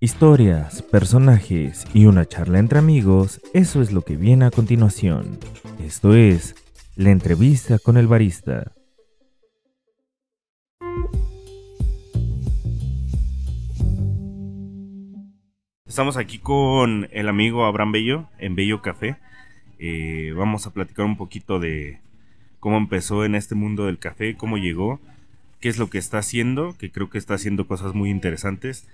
Historias, personajes y una charla entre amigos, eso es lo que viene a continuación. Esto es la entrevista con el barista. Estamos aquí con el amigo Abraham Bello en Bello Café. Eh, vamos a platicar un poquito de cómo empezó en este mundo del café, cómo llegó, qué es lo que está haciendo, que creo que está haciendo cosas muy interesantes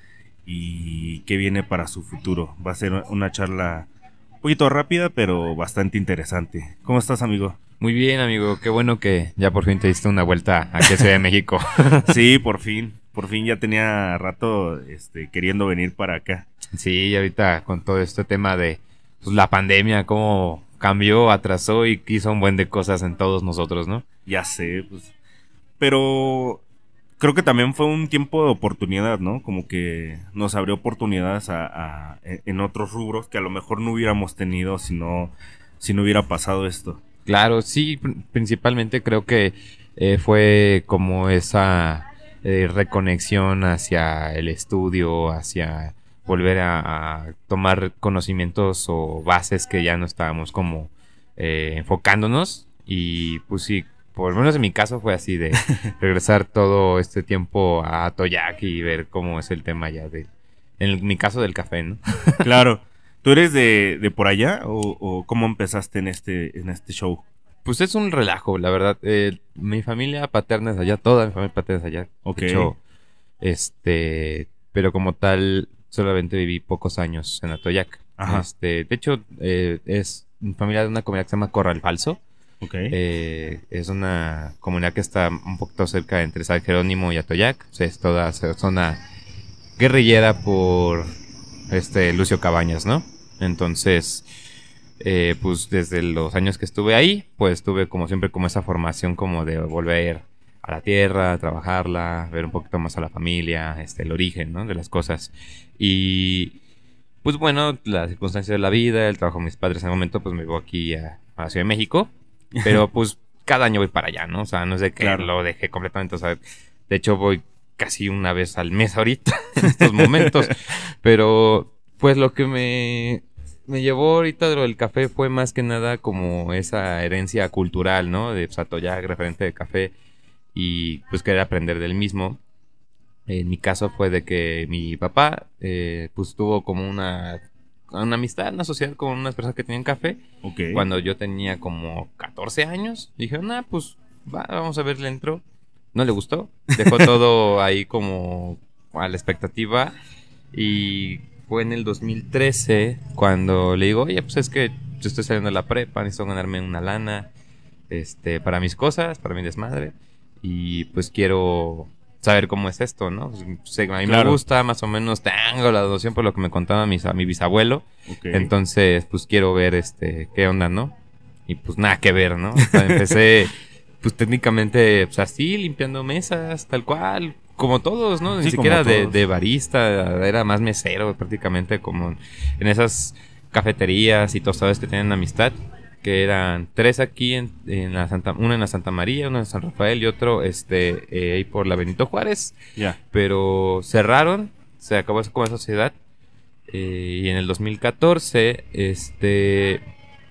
y qué viene para su futuro. Va a ser una charla un poquito rápida, pero bastante interesante. ¿Cómo estás, amigo? Muy bien, amigo. Qué bueno que ya por fin te diste una vuelta aquí a Ciudad de México. sí, por fin. Por fin ya tenía rato este, queriendo venir para acá. Sí, y ahorita con todo este tema de pues, la pandemia, cómo cambió, atrasó y quiso un buen de cosas en todos nosotros, ¿no? Ya sé, pues. Pero creo que también fue un tiempo de oportunidad, ¿no? Como que nos abrió oportunidades a, en otros rubros que a lo mejor no hubiéramos tenido si no, si no hubiera pasado esto. Claro, sí, principalmente creo que eh, fue como esa eh, reconexión hacia el estudio, hacia volver a, tomar conocimientos o bases que ya no estábamos como eh, enfocándonos y pues sí, por lo menos en mi caso fue así de regresar todo este tiempo a Toyak y ver cómo es el tema ya de, en mi caso del café, ¿no? claro. ¿Tú eres de, de por allá o, cómo empezaste en este, en este show? Pues es un relajo, la verdad. Eh, mi familia paterna es allá, toda mi familia paterna es allá. Ok. este, pero como tal, solamente viví pocos años en Atoyac. Ajá. Este, de hecho, eh, es familia de una comunidad que se llama Corral Falso. Eh, es una comunidad que está un poquito cerca entre San Jerónimo y Atoyac. O es toda zona guerrillera por este Lucio Cabañas, ¿no? Entonces, eh, pues desde los años que estuve ahí, pues tuve como siempre como esa formación como de volver a la tierra, trabajarla, ver un poquito más a la familia, este, el origen, ¿no? De las cosas. Y pues bueno, las circunstancias de la vida, el trabajo de mis padres en el momento, pues me voy aquí a, a Ciudad de México. Pero pues cada año voy para allá, ¿no? O sea, no es de que lo dejé completamente, o sea, de hecho voy casi una vez al mes ahorita, en estos momentos. Pero pues lo que me, me llevó ahorita de lo del café fue más que nada como esa herencia cultural, ¿no? De Satoyak, referente de café, y pues querer aprender del mismo. En mi caso fue de que mi papá, eh, pues tuvo como una una amistad, una sociedad con unas personas que tenían café. Cuando yo tenía como 14 años, dije, nah, pues vamos a ver, le entró. No le gustó. Dejó todo ahí como a la expectativa. Y fue en el 2013 cuando le digo, oye, pues es que yo estoy saliendo de la prepa, necesito ganarme una lana este, para mis cosas, para mi desmadre. Y pues quiero saber cómo es esto, ¿no? Pues, a mí me gusta, más o menos tengo la donación por lo que me contaba mis, a mi bisabuelo. Entonces, pues quiero ver este qué onda, ¿no? Y pues nada que ver, ¿no? empecé, pues técnicamente, pues así, limpiando mesas, tal cual, como todos, ¿no? Ni siquiera de, de, barista, era más mesero prácticamente, como en esas cafeterías y tostadas que tienen amistad que eran tres aquí en, la Santa, una en la Santa María, una en San Rafael y otro este eh, ahí por la Benito Juárez. Ya. Pero cerraron, se acabó con esa sociedad eh, y en el 2014 este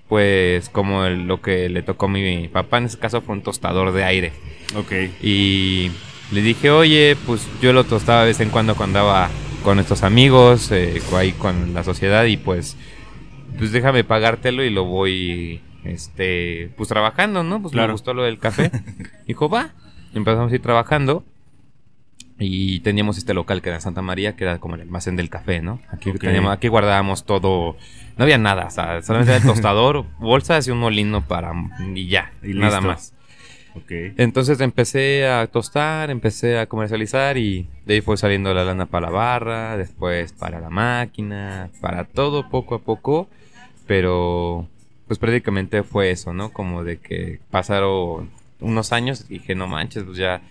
pues como lo que le tocó a mi papá en ese caso fue un tostador de aire. Ok. Y le dije, oye, pues yo lo tostaba de vez en cuando cuando andaba con estos amigos, eh, ahí con la sociedad y pues pues déjame pagártelo y lo voy, este, pues trabajando, ¿no? Pues me gustó lo del café. Dijo, va. Empezamos a ir trabajando. Y teníamos este local que era Santa María, que era como el almacén del café, ¿no? Aquí, teníamos, aquí guardábamos todo. No había nada, o sea, solamente el tostador, bolsas y un molino para. y ya, y nada más. Okay. Entonces empecé a tostar, empecé a comercializar y de ahí fue saliendo la lana para la barra, después para la máquina, para todo poco a poco. Pero pues prácticamente fue eso, ¿no? Como de que pasaron unos años y dije, no manches, pues ya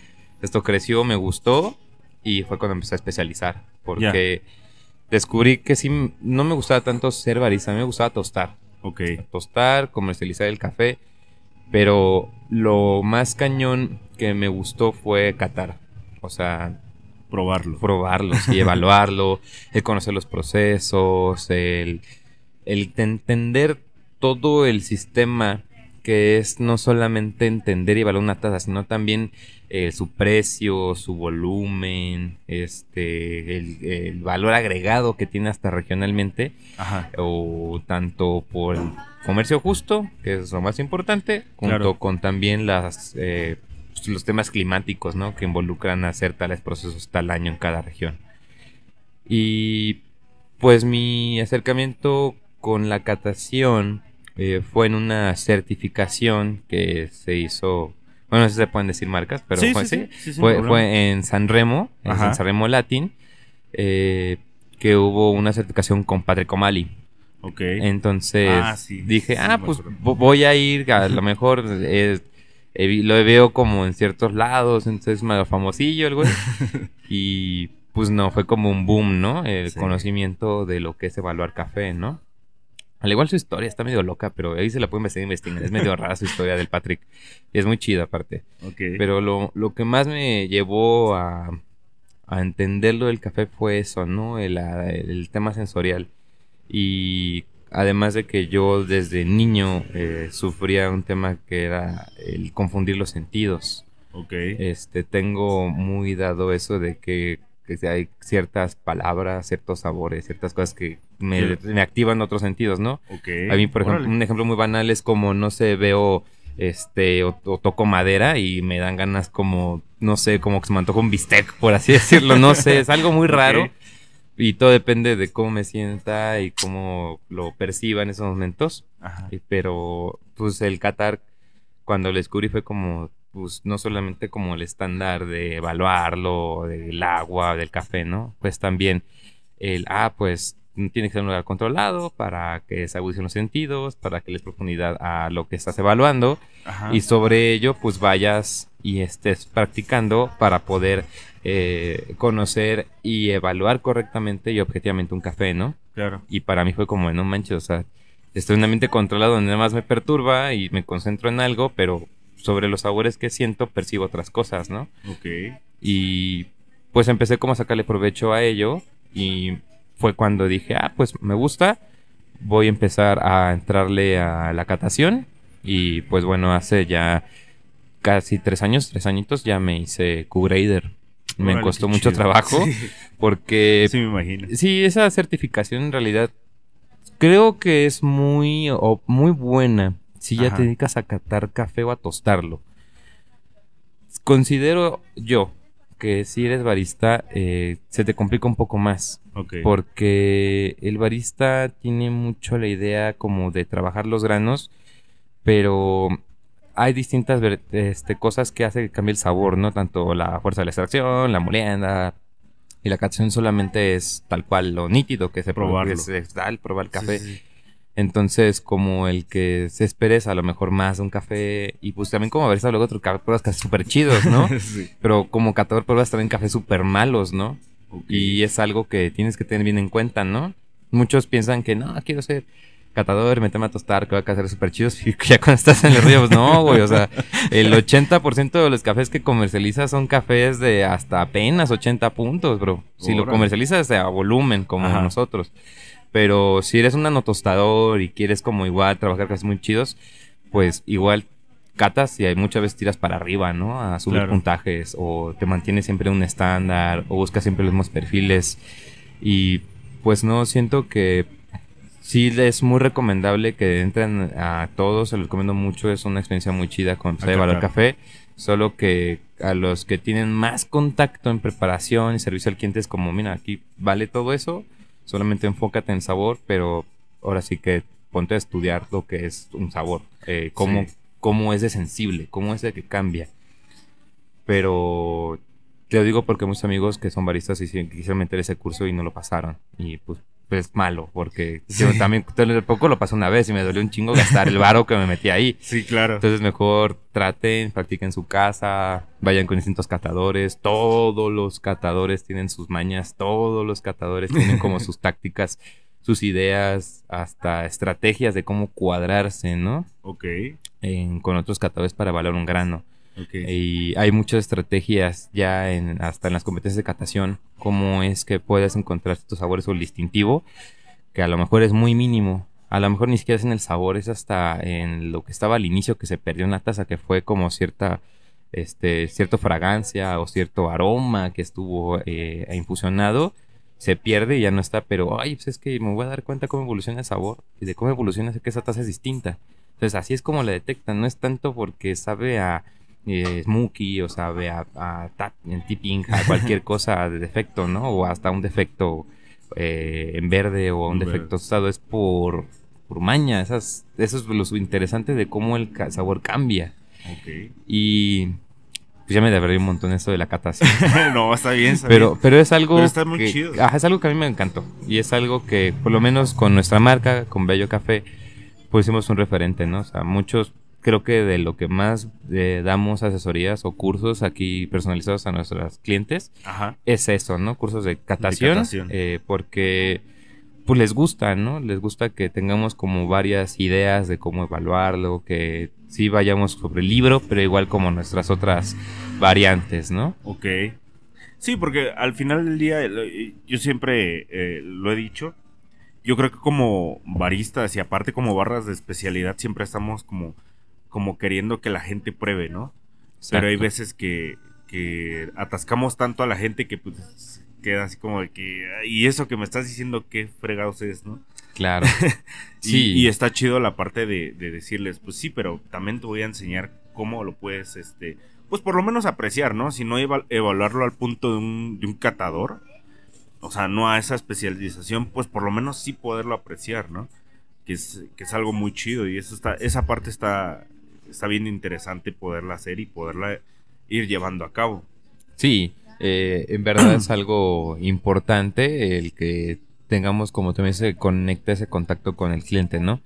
esto creció, me gustó y fue cuando empecé a especializar. Porque descubrí que sí, no me gustaba tanto ser barista, me gustaba tostar. Ok. Tostar, comercializar el café. Pero lo más cañón que me gustó fue catar. O sea, probarlo. Probarlo, y evaluarlo, el conocer los procesos, el, el entender todo el sistema que es no solamente entender y evaluar una taza, sino también eh, su precio, su volumen, este, el, valor agregado que tiene hasta regionalmente, o tanto por el comercio justo, que es lo más importante, junto con también las eh, los temas climáticos, ¿no? Que involucran hacer tales procesos tal año en cada región. Y pues mi acercamiento con la catación eh, fue en una certificación que se hizo, bueno, no sé si se pueden decir marcas, pero fue, sí, fue, en San Remo, en San Remo Latin, eh, que hubo una certificación con Patrick O'Malley. Ok. Entonces ah, dije, ah, pues voy a ir, a lo mejor eh, lo veo como en ciertos lados, entonces es más famosillo el güey. y pues no, fue como un boom, ¿no? El conocimiento de lo que es evaluar café, ¿no? Al igual su historia está medio loca, pero ahí se la pueden investigar. Es medio rara su historia del Patrick. Y es muy chida aparte. Pero lo, lo, que más me llevó a, a entender lo del café fue eso, ¿no? El, el, tema sensorial. Y además de que yo desde niño eh, sufría un tema que era el confundir los sentidos. Ok. Este, tengo muy dado eso de que que hay ciertas palabras, ciertos sabores, ciertas cosas que me, activan otros sentidos, ¿no? A mí, por ejemplo, un ejemplo muy banal es como, no sé, veo este o, toco madera y me dan ganas como, no sé, como que se me antoja un bistec, por así decirlo, no sé, es algo muy raro. Y todo depende de cómo me sienta y cómo lo perciba en esos momentos. Pero, pues el Qatar, cuando lo descubrí fue como, pues no solamente como el estándar de evaluarlo, del agua, del café, ¿no? Pues también el, ah, pues tiene que ser un lugar controlado para que se agudicen los sentidos, para que les profundidad a lo que estás evaluando y sobre ello pues vayas y estés practicando para poder eh, conocer y evaluar correctamente y objetivamente un café, ¿no? Claro. Y para mí fue como, no manches, o sea, estoy en un ambiente controlado donde nada más me perturba y me concentro en algo, pero sobre los sabores que siento percibo otras cosas, ¿no? Ok. Y pues empecé como a sacarle provecho a ello y fue cuando dije, ah, pues me gusta, voy a empezar a entrarle a la catación y pues bueno, hace ya casi tres años, tres añitos ya me hice Q-Grader. Me costó mucho trabajo porque... Sí, me imagino. Sí, esa certificación en realidad creo que es muy, muy buena si ya te dedicas a catar café o a tostarlo. Considero yo que si eres barista eh, se te complica un poco más. Porque el barista tiene mucho la idea como de trabajar los granos, pero hay distintas este, cosas que hacen que cambie el sabor, ¿no? Tanto la fuerza de la extracción, la molienda, y la catación solamente es tal cual lo nítido que se probar, es, probar el café. Entonces, como el que se esperes a lo mejor más de un café y pues también como haber luego otros cafés súper chidos, ¿no? Pero como catador pruebas también cafés súper malos, ¿no? Y es algo que tienes que tener bien en cuenta, ¿no? Muchos piensan que no, quiero ser catador, meterme a tostar, que voy a hacer súper chidos. Y ya cuando estás en el río, pues no, güey. O sea, el 80% de los cafés que comercializas son cafés de hasta apenas 80 puntos, bro. Si lo comercializas a volumen, como nosotros. Pero si eres un anotostador y quieres como igual trabajar casi muy chidos, pues igual catas y hay muchas veces tiras para arriba, ¿no? A subir puntajes o te mantienes siempre un estándar o buscas siempre los mismos perfiles. Y pues no, siento que sí es muy recomendable que entren a todos, se los recomiendo mucho, es una experiencia muy chida con Valor Café, solo que a los que tienen más contacto en preparación y servicio al cliente es como, mira, aquí vale todo eso, solamente enfócate en sabor, pero ahora sí que ponte a estudiar lo que es un sabor, eh, cómo, cómo es de sensible, cómo es de que cambia. Pero te lo digo porque muchos amigos que son baristas quisieron meter ese curso y no lo pasaron. Y pues, pues malo, porque yo también poco lo pasé una vez y me dolió un chingo gastar el varo que me metí ahí. Sí, claro. Entonces mejor traten, practiquen en su casa, vayan con distintos catadores. Todos los catadores tienen sus mañas, todos los catadores tienen como sus tácticas, sus ideas, hasta estrategias de cómo cuadrarse, ¿no? Ok. con otros catadores para evaluar un grano. Y hay muchas estrategias ya en, hasta en las competencias de catación, cómo es que puedes encontrar estos sabores o el distintivo, que a lo mejor es muy mínimo. A lo mejor ni siquiera es en el sabor, es hasta en lo que estaba al inicio que se perdió en la taza, que fue como cierta, este, cierta fragancia o cierto aroma que estuvo eh, infusionado. Se pierde y ya no está, pero ay, pues es que me voy a dar cuenta cómo evoluciona el sabor y de cómo evoluciona que esa taza es distinta. Entonces así es como la detectan, no es tanto porque sabe a eh, Smokey o sabe a, a, tipping, a cualquier cosa de defecto, ¿no? O hasta un defecto eh, en verde o un defecto tostado, es por, por maña, Esas, eso es lo interesante de cómo el sabor cambia. Okay. Y pues ya me debería un montón eso de la catación. no, está bien, pero, Pero es algo. está muy que, chido. es algo que a mí me encantó. Y es algo que, por lo menos con nuestra marca, con Bello Café, pues hicimos un referente, ¿no? O sea, muchos, creo que de lo que más eh, damos asesorías o cursos aquí personalizados a nuestros clientes, es eso, ¿no? Cursos de catación. Eh, porque pues les gusta, ¿no? Les gusta que tengamos como varias ideas de cómo evaluarlo, que sí vayamos sobre el libro, pero igual como nuestras otras variantes, ¿no? Ok. Sí, porque al final del día, yo siempre eh, lo he dicho, yo creo que como baristas y aparte como barras de especialidad siempre estamos como, como queriendo que la gente pruebe, ¿no? Pero hay veces que, que atascamos tanto a la gente que pues queda así como de que, y eso que me estás diciendo, qué fregados es, ¿no? Claro. sí. Y, está chido la parte de, decirles, pues sí, pero también te voy a enseñar cómo lo puedes, este, pues por lo menos apreciar, ¿no? Si no evaluarlo al punto de un, de un catador, o sea, no a esa especialización, pues por lo menos sí poderlo apreciar, ¿no? Que es, que es algo muy chido y eso está, esa parte está, está bien interesante poderla hacer y poderla ir llevando a cabo. Sí, eh, en verdad es algo importante el que tengamos, como también se conecta ese contacto con el cliente, ¿no?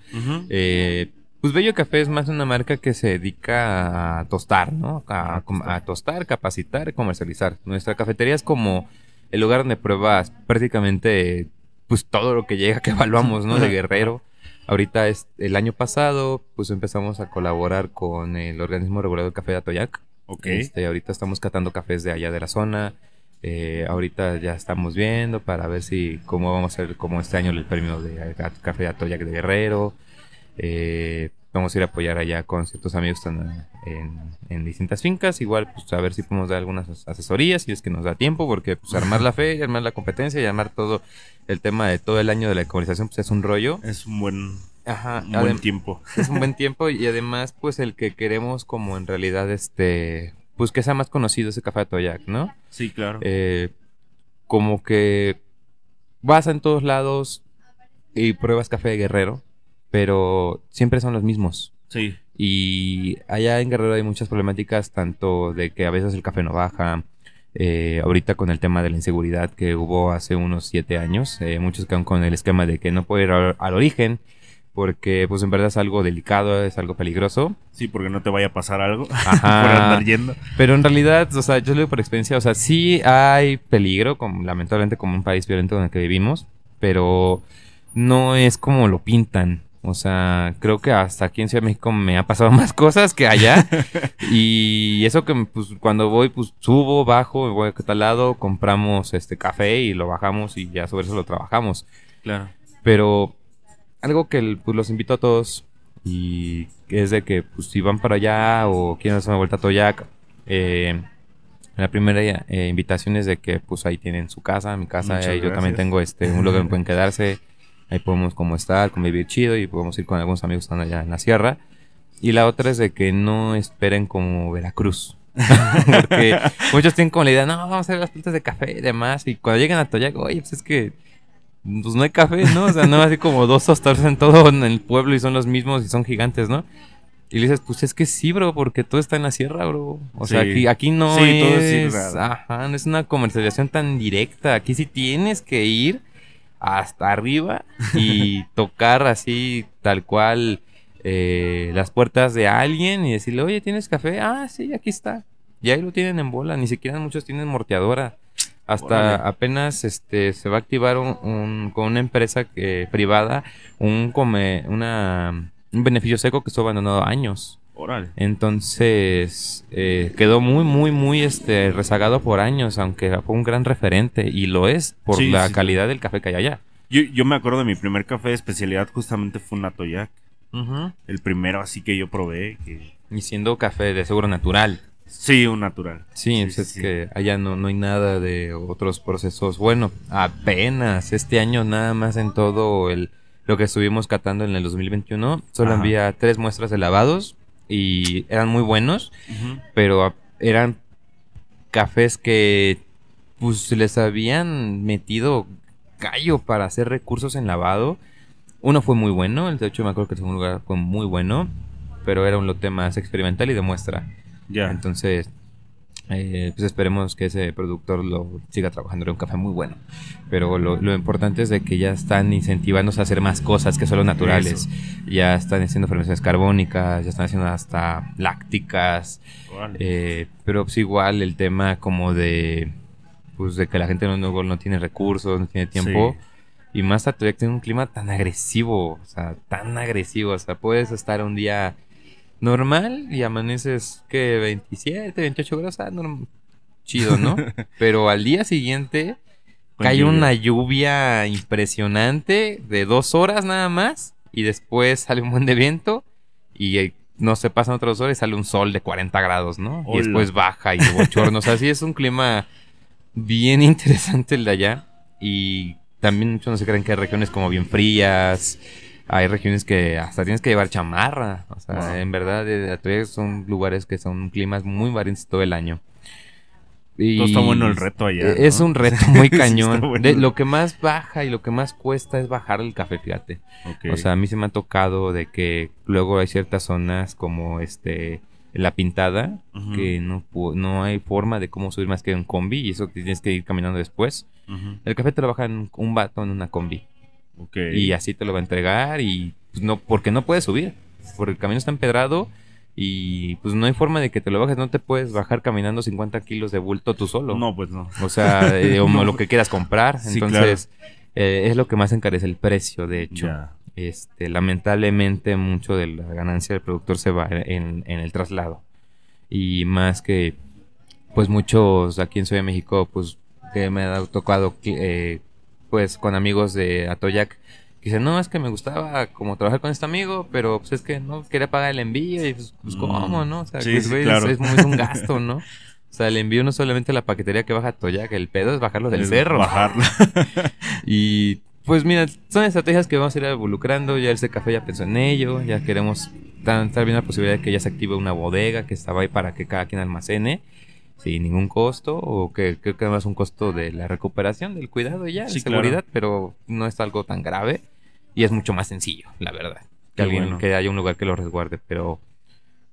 Eh, pues Bello Café es más una marca que se dedica a tostar, ¿no? A, tostar. capacitar, comercializar. Nuestra cafetería es como el lugar donde pruebas prácticamente pues todo lo que llega que evaluamos, ¿no? De Guerrero. Ahorita es el año pasado, pues empezamos a colaborar con el organismo regulador de café de Atoyac. Ok. Este, ahorita estamos catando cafés de allá de la zona. Eh, ahorita ya estamos viendo para ver si cómo vamos a hacer como este año el premio de café de Atoyac de Guerrero. Eh, vamos a ir a apoyar allá con ciertos amigos que están en, distintas fincas. Igual, pues a ver si podemos dar algunas asesorías, si es que nos da tiempo, porque pues armar la fe, armar la competencia y armar todo el tema de todo el año de la comunicación, pues es un rollo. Es un buen Ajá, buen tiempo. Es un buen tiempo y además, pues el que queremos como en realidad, este, pues que sea más conocido ese café de Toyac, ¿no? Sí, claro. Eh, como que vas en todos lados y pruebas café de Guerrero, pero siempre son los mismos. Sí. Y allá en Guerrero hay muchas problemáticas, tanto de que a veces el café no baja, eh, ahorita con el tema de la inseguridad que hubo hace unos siete años, eh, muchos quedan con el esquema de que no puede ir al origen porque pues en verdad es algo delicado, es algo peligroso. Sí, porque no te vaya a pasar algo Ajá. por andar yendo. Pero en realidad, o sea, yo lo digo por experiencia, o sea, sí hay peligro, como, lamentablemente como un país violento en el que vivimos, pero no es como lo pintan. O sea, creo que hasta aquí en Ciudad de México me ha pasado más cosas que allá. y eso que pues cuando voy, pues subo, bajo, voy a tal lado, compramos este café y lo bajamos y ya sobre eso lo trabajamos. Claro. Pero algo que pues, los invito a todos y es de que pues, si van para allá o quieren hacer una vuelta a Toyac, eh, la primera eh, invitación es de que pues ahí tienen su casa, mi casa, y yo también tengo este un lugar donde pueden quedarse, ahí podemos como estar, convivir chido y podemos ir con algunos amigos que están allá en la sierra. Y la otra es de que no esperen como Veracruz. Porque muchos tienen como la idea, no, vamos a hacer las plantas de café y demás. Y cuando llegan a Toyac, oye, pues es que pues no hay café, ¿no? O sea, no así como dos tostadores en todo en el pueblo y son los mismos y son gigantes, ¿no? Y le dices, pues es que sí, bro, porque todo está en la sierra, bro. O sea, aquí, aquí no es... ajá, no es una comercialización tan directa. Aquí sí tienes que ir hasta arriba y tocar así, tal cual, eh, las puertas de alguien y decirle, oye, ¿tienes café? Ah, sí, aquí está. Y ahí lo tienen en bola. Ni siquiera muchos tienen morteadora. Hasta apenas este se va a activar un, con una empresa que, privada un come una un beneficio seco que estuvo abandonado años. Órale. Entonces eh, quedó muy, muy, muy este, rezagado por años, aunque fue un gran referente y lo es por Sí, la sí. calidad del café que hay allá. Yo, yo me acuerdo de mi primer café de especialidad, justamente fue un Atoyac. El primero así que yo probé. Que... Y siendo café de seguro natural. Sí, un natural. Sí, pues es que allá no, no hay nada de otros procesos. Bueno, apenas este año nada más en todo el lo que estuvimos catando en el 2021, solo Ajá. había tres muestras de lavados y eran muy buenos, pero eran cafés que pues les habían metido gallo para hacer recursos en lavado. Uno fue muy bueno, el de hecho me acuerdo que el segundo lugar fue muy bueno, pero era un lote más experimental y de muestra. Ya. Entonces, eh, pues esperemos que ese productor lo siga trabajando en un café muy bueno. Pero lo, lo importante es de que ya están incentivándose a hacer más cosas que solo naturales. Ya están haciendo fermentaciones carbónicas, ya están haciendo hasta lácticas. Eh, pero pues igual el tema como de pues de que la gente no, no, no tiene recursos, no tiene tiempo. Sí. Y más todavía que tiene un clima tan agresivo, o sea, tan agresivo. O sea, puedes estar un día normal y amaneces que 27, 28 grados, ah, norm- chido, ¿no? Pero al día siguiente cae lluvia. una lluvia impresionante de dos horas nada más y después sale un buen de viento y eh, no se pasan otras dos horas y sale un sol de 40 grados, ¿no? Y después baja y bochornos. Así es un clima bien interesante el de allá y también muchos no se creen que hay regiones como bien frías. Hay regiones que hasta tienes que llevar chamarra. O sea, Wow. en verdad, son lugares que son climas muy variantes todo el año. Y Todo está bueno el reto allá. eh, Es ¿no? un reto muy cañón. bueno. De- lo que más baja y lo que más cuesta es bajar el café, fíjate. O sea, a mí se me ha tocado de que luego hay ciertas zonas como este la pintada que no no hay forma de cómo subir más que en combi y eso tienes que ir caminando después. El café te lo baja en un vato en una combi Y así te lo va a entregar y pues, no porque no puedes subir porque el camino está empedrado y pues no hay forma de que te lo bajes no te puedes bajar caminando 50 kilos de bulto tú solo. No, pues no. o sea eh, o No. lo que quieras comprar. Sí, entonces eh, es lo que más encarece el precio de hecho. Este lamentablemente mucho de la ganancia del productor se va en, en el traslado. Y más que pues muchos aquí en Ciudad de México pues que me ha tocado eh, pues con amigos de Atoyac que dicen no es que me gustaba como trabajar con este amigo pero pues es que no quería pagar el envío y pues, pues, Mm. cómo no o sea Sí, pues, sí, claro. es, un gasto no o sea el envío no es solamente la paquetería que baja a Atoyac el pedo es bajarlo del Es cerro Bajarlo. y pues mira, son estrategias que vamos a ir involucrando. Ya el café ya pensó en ello. Ya queremos estar viendo la posibilidad de que ya se active una bodega que estaba ahí para que cada quien almacene sin ningún costo. O que creo que además un costo de la recuperación, del cuidado y ya, Sí, de seguridad, pero no es algo tan grave. Y es mucho más sencillo, la verdad. Que Qué alguien, bueno. que haya un lugar que lo resguarde. Pero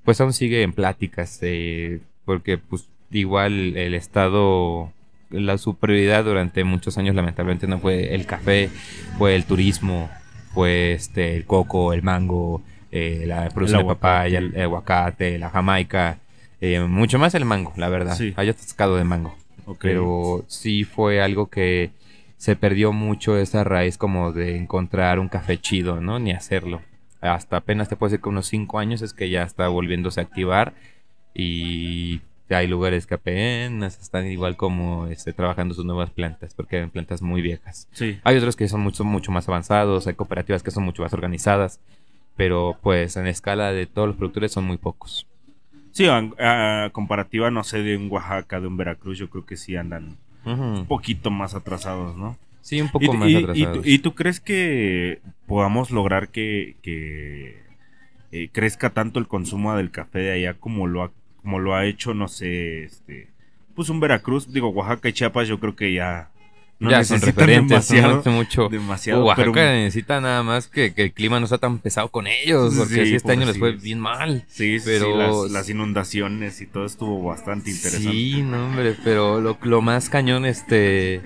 pues aún sigue en pláticas. eh, porque pues igual el Estado la su prioridad durante muchos años lamentablemente no fue el café, fue el turismo, fue este el coco, el mango, eh, la producción de papaya, el, aguacate, la jamaica, eh, mucho más el mango, la verdad. Sí. Hay atascado de mango. Pero sí fue algo que se perdió mucho esa raíz como de encontrar un café chido, ¿no? Ni hacerlo. Hasta apenas te puedo decir que unos 5 años es que ya está volviéndose a activar y hay lugares que apenas están igual como este, trabajando sus nuevas plantas, porque eran plantas muy viejas. Sí. Hay otros que son mucho, mucho más avanzados, hay cooperativas que son mucho más organizadas, pero pues en escala de todos los productores son muy pocos. Sí, a, a comparativa, no sé, de un Oaxaca, de un Veracruz, yo creo que sí andan un poquito más atrasados, ¿no? Sí, un poco ¿Y, más y- y atrasados. y tú crees que podamos lograr que, que, eh, crezca tanto el consumo del café de allá como lo ha, como lo ha hecho, no sé, este, pues un Veracruz, digo, Oaxaca y Chiapas, yo creo que ya no ya son referentes, demasiado, no mucho. demasiado, Oaxaca pero- necesita nada más que, que el clima no sea tan pesado con ellos, porque Sí, así este año les fue bien mal. Sí, sí, pero- las, las inundaciones y todo estuvo bastante interesante. Sí, no, hombre, pero lo, lo más cañón, este.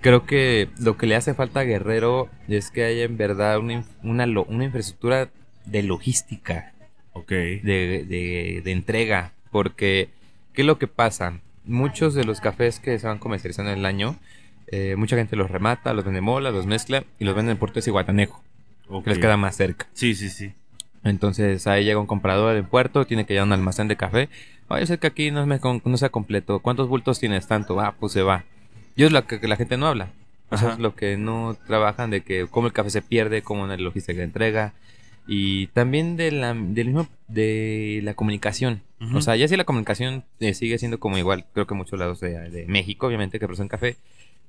Creo que lo que le hace falta a Guerrero es que haya en verdad una, una, una infraestructura de logística, Ok. de, de- de entrega. Porque, ¿qué es lo que pasa? Muchos de los cafés que se van comercializando en el año, eh, mucha gente los remata, los vende mola, los mezcla y los vende en Puerto de Ciguatanejo, ok. que les queda más cerca. Sí, sí, sí. Entonces ahí llega un comprador en puerto, tiene que ir a un almacén de café. Oye, sé que aquí no, con- no sea completo. ¿Cuántos bultos tienes tanto? Ah, pues se va. Y es lo que, la gente no habla. Eso Ajá. es lo que no trabajan de que cómo el café se pierde, cómo en la logística de entrega. Y también de la, del mismo, de la comunicación. O sea, ya si la comunicación eh, sigue siendo como igual, creo que muchos lados de, de México, obviamente, que producen café.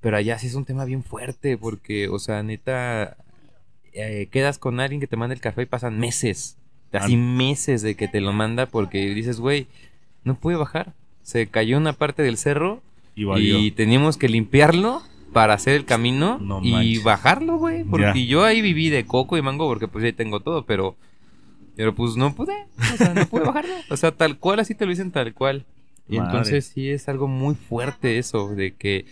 Pero allá sí es un tema bien fuerte porque, o sea, neta, eh, quedas con alguien que te manda el café y pasan meses. Así meses de que te lo manda porque dices, güey, no pude bajar. Se cayó una parte del cerro Y teníamos que limpiarlo para hacer el camino No y bajarlo, güey. Porque yo ahí viví de coco y mango porque pues ahí tengo todo, pero... Pero pues no pude, o sea, no pude bajarlo. O sea, tal cual, así te lo dicen tal cual. Y Madre. entonces sí es algo muy fuerte eso, de que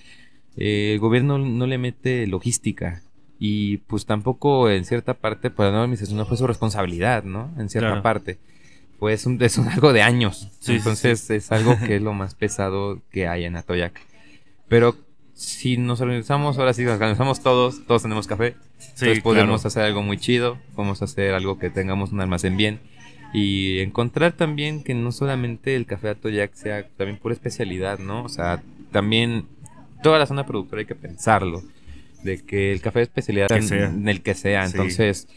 eh, el gobierno no le mete logística. Y pues tampoco en cierta parte, para no administración no fue su responsabilidad, ¿no? En cierta Claro. parte. Pues un, es un- algo de años. Sí, sí, entonces es algo que es lo más pesado que hay en Atoyac. Pero si nos organizamos, ahora sí nos organizamos todos, todos tenemos café. Sí, Entonces podemos claro. hacer algo muy chido, podemos hacer algo que tengamos un almacén bien y encontrar también que no solamente el café Atoyac sea también pura especialidad, ¿no? O sea, también toda la zona productora hay que pensarlo, de que el café de especialidad Que en, el que sea, Sí. entonces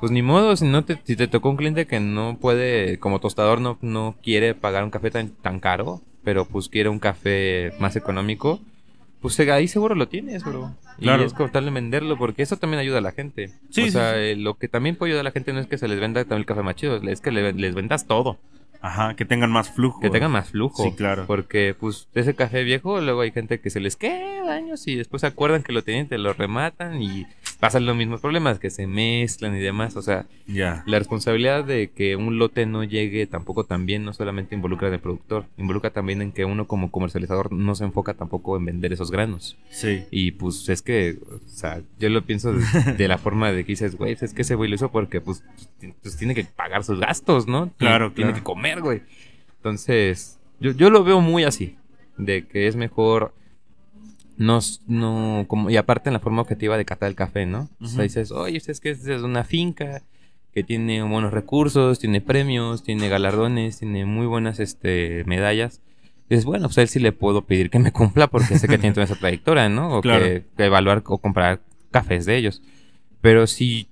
pues ni modo, si no te, si te tocó un cliente que no puede, como tostador no, no quiere pagar un café tan, tan caro, pero pues quiere un café más económico, pues ahí seguro lo tienes, bro. Claro. Y es de venderlo, porque eso también ayuda a la gente. Sí, o sea, sí. eh, lo que también puede ayudar a la gente no es que se les venda también el café más chido, es que le- les vendas todo. Ajá, que tengan más flujo. Que tengan más flujo. Sí, claro. Porque, pues, ese café viejo, luego hay gente que se les queda años y después se acuerdan que lo tienen, te lo rematan y pasan los mismos problemas, que se mezclan y demás. O sea, Ya. la responsabilidad de que un lote no llegue tampoco también no solamente involucra el productor, involucra también en que uno como comercializador no se enfoca tampoco en vender esos granos. Sí. Y pues es que, o sea, yo lo pienso de, de la forma de que dices, güey, es que ese güey lo hizo porque pues, pues, tiene que pagar sus gastos, ¿no? Tiene- Claro, Tiene claro. que comer, güey. Entonces, yo, yo lo veo muy así, de que es mejor no, no, como, y aparte en la forma objetiva de catar el café, ¿no? O sea, Ujú. dices, oye, es que es una finca que tiene buenos recursos, tiene premios, tiene galardones, tiene muy buenas este, medallas. Es bueno, pues a él sí le puedo pedir que me cumpla porque sé que tiene toda esa trayectoria, ¿no? O Claro. que, que evaluar o comprar cafés de ellos. Pero sí,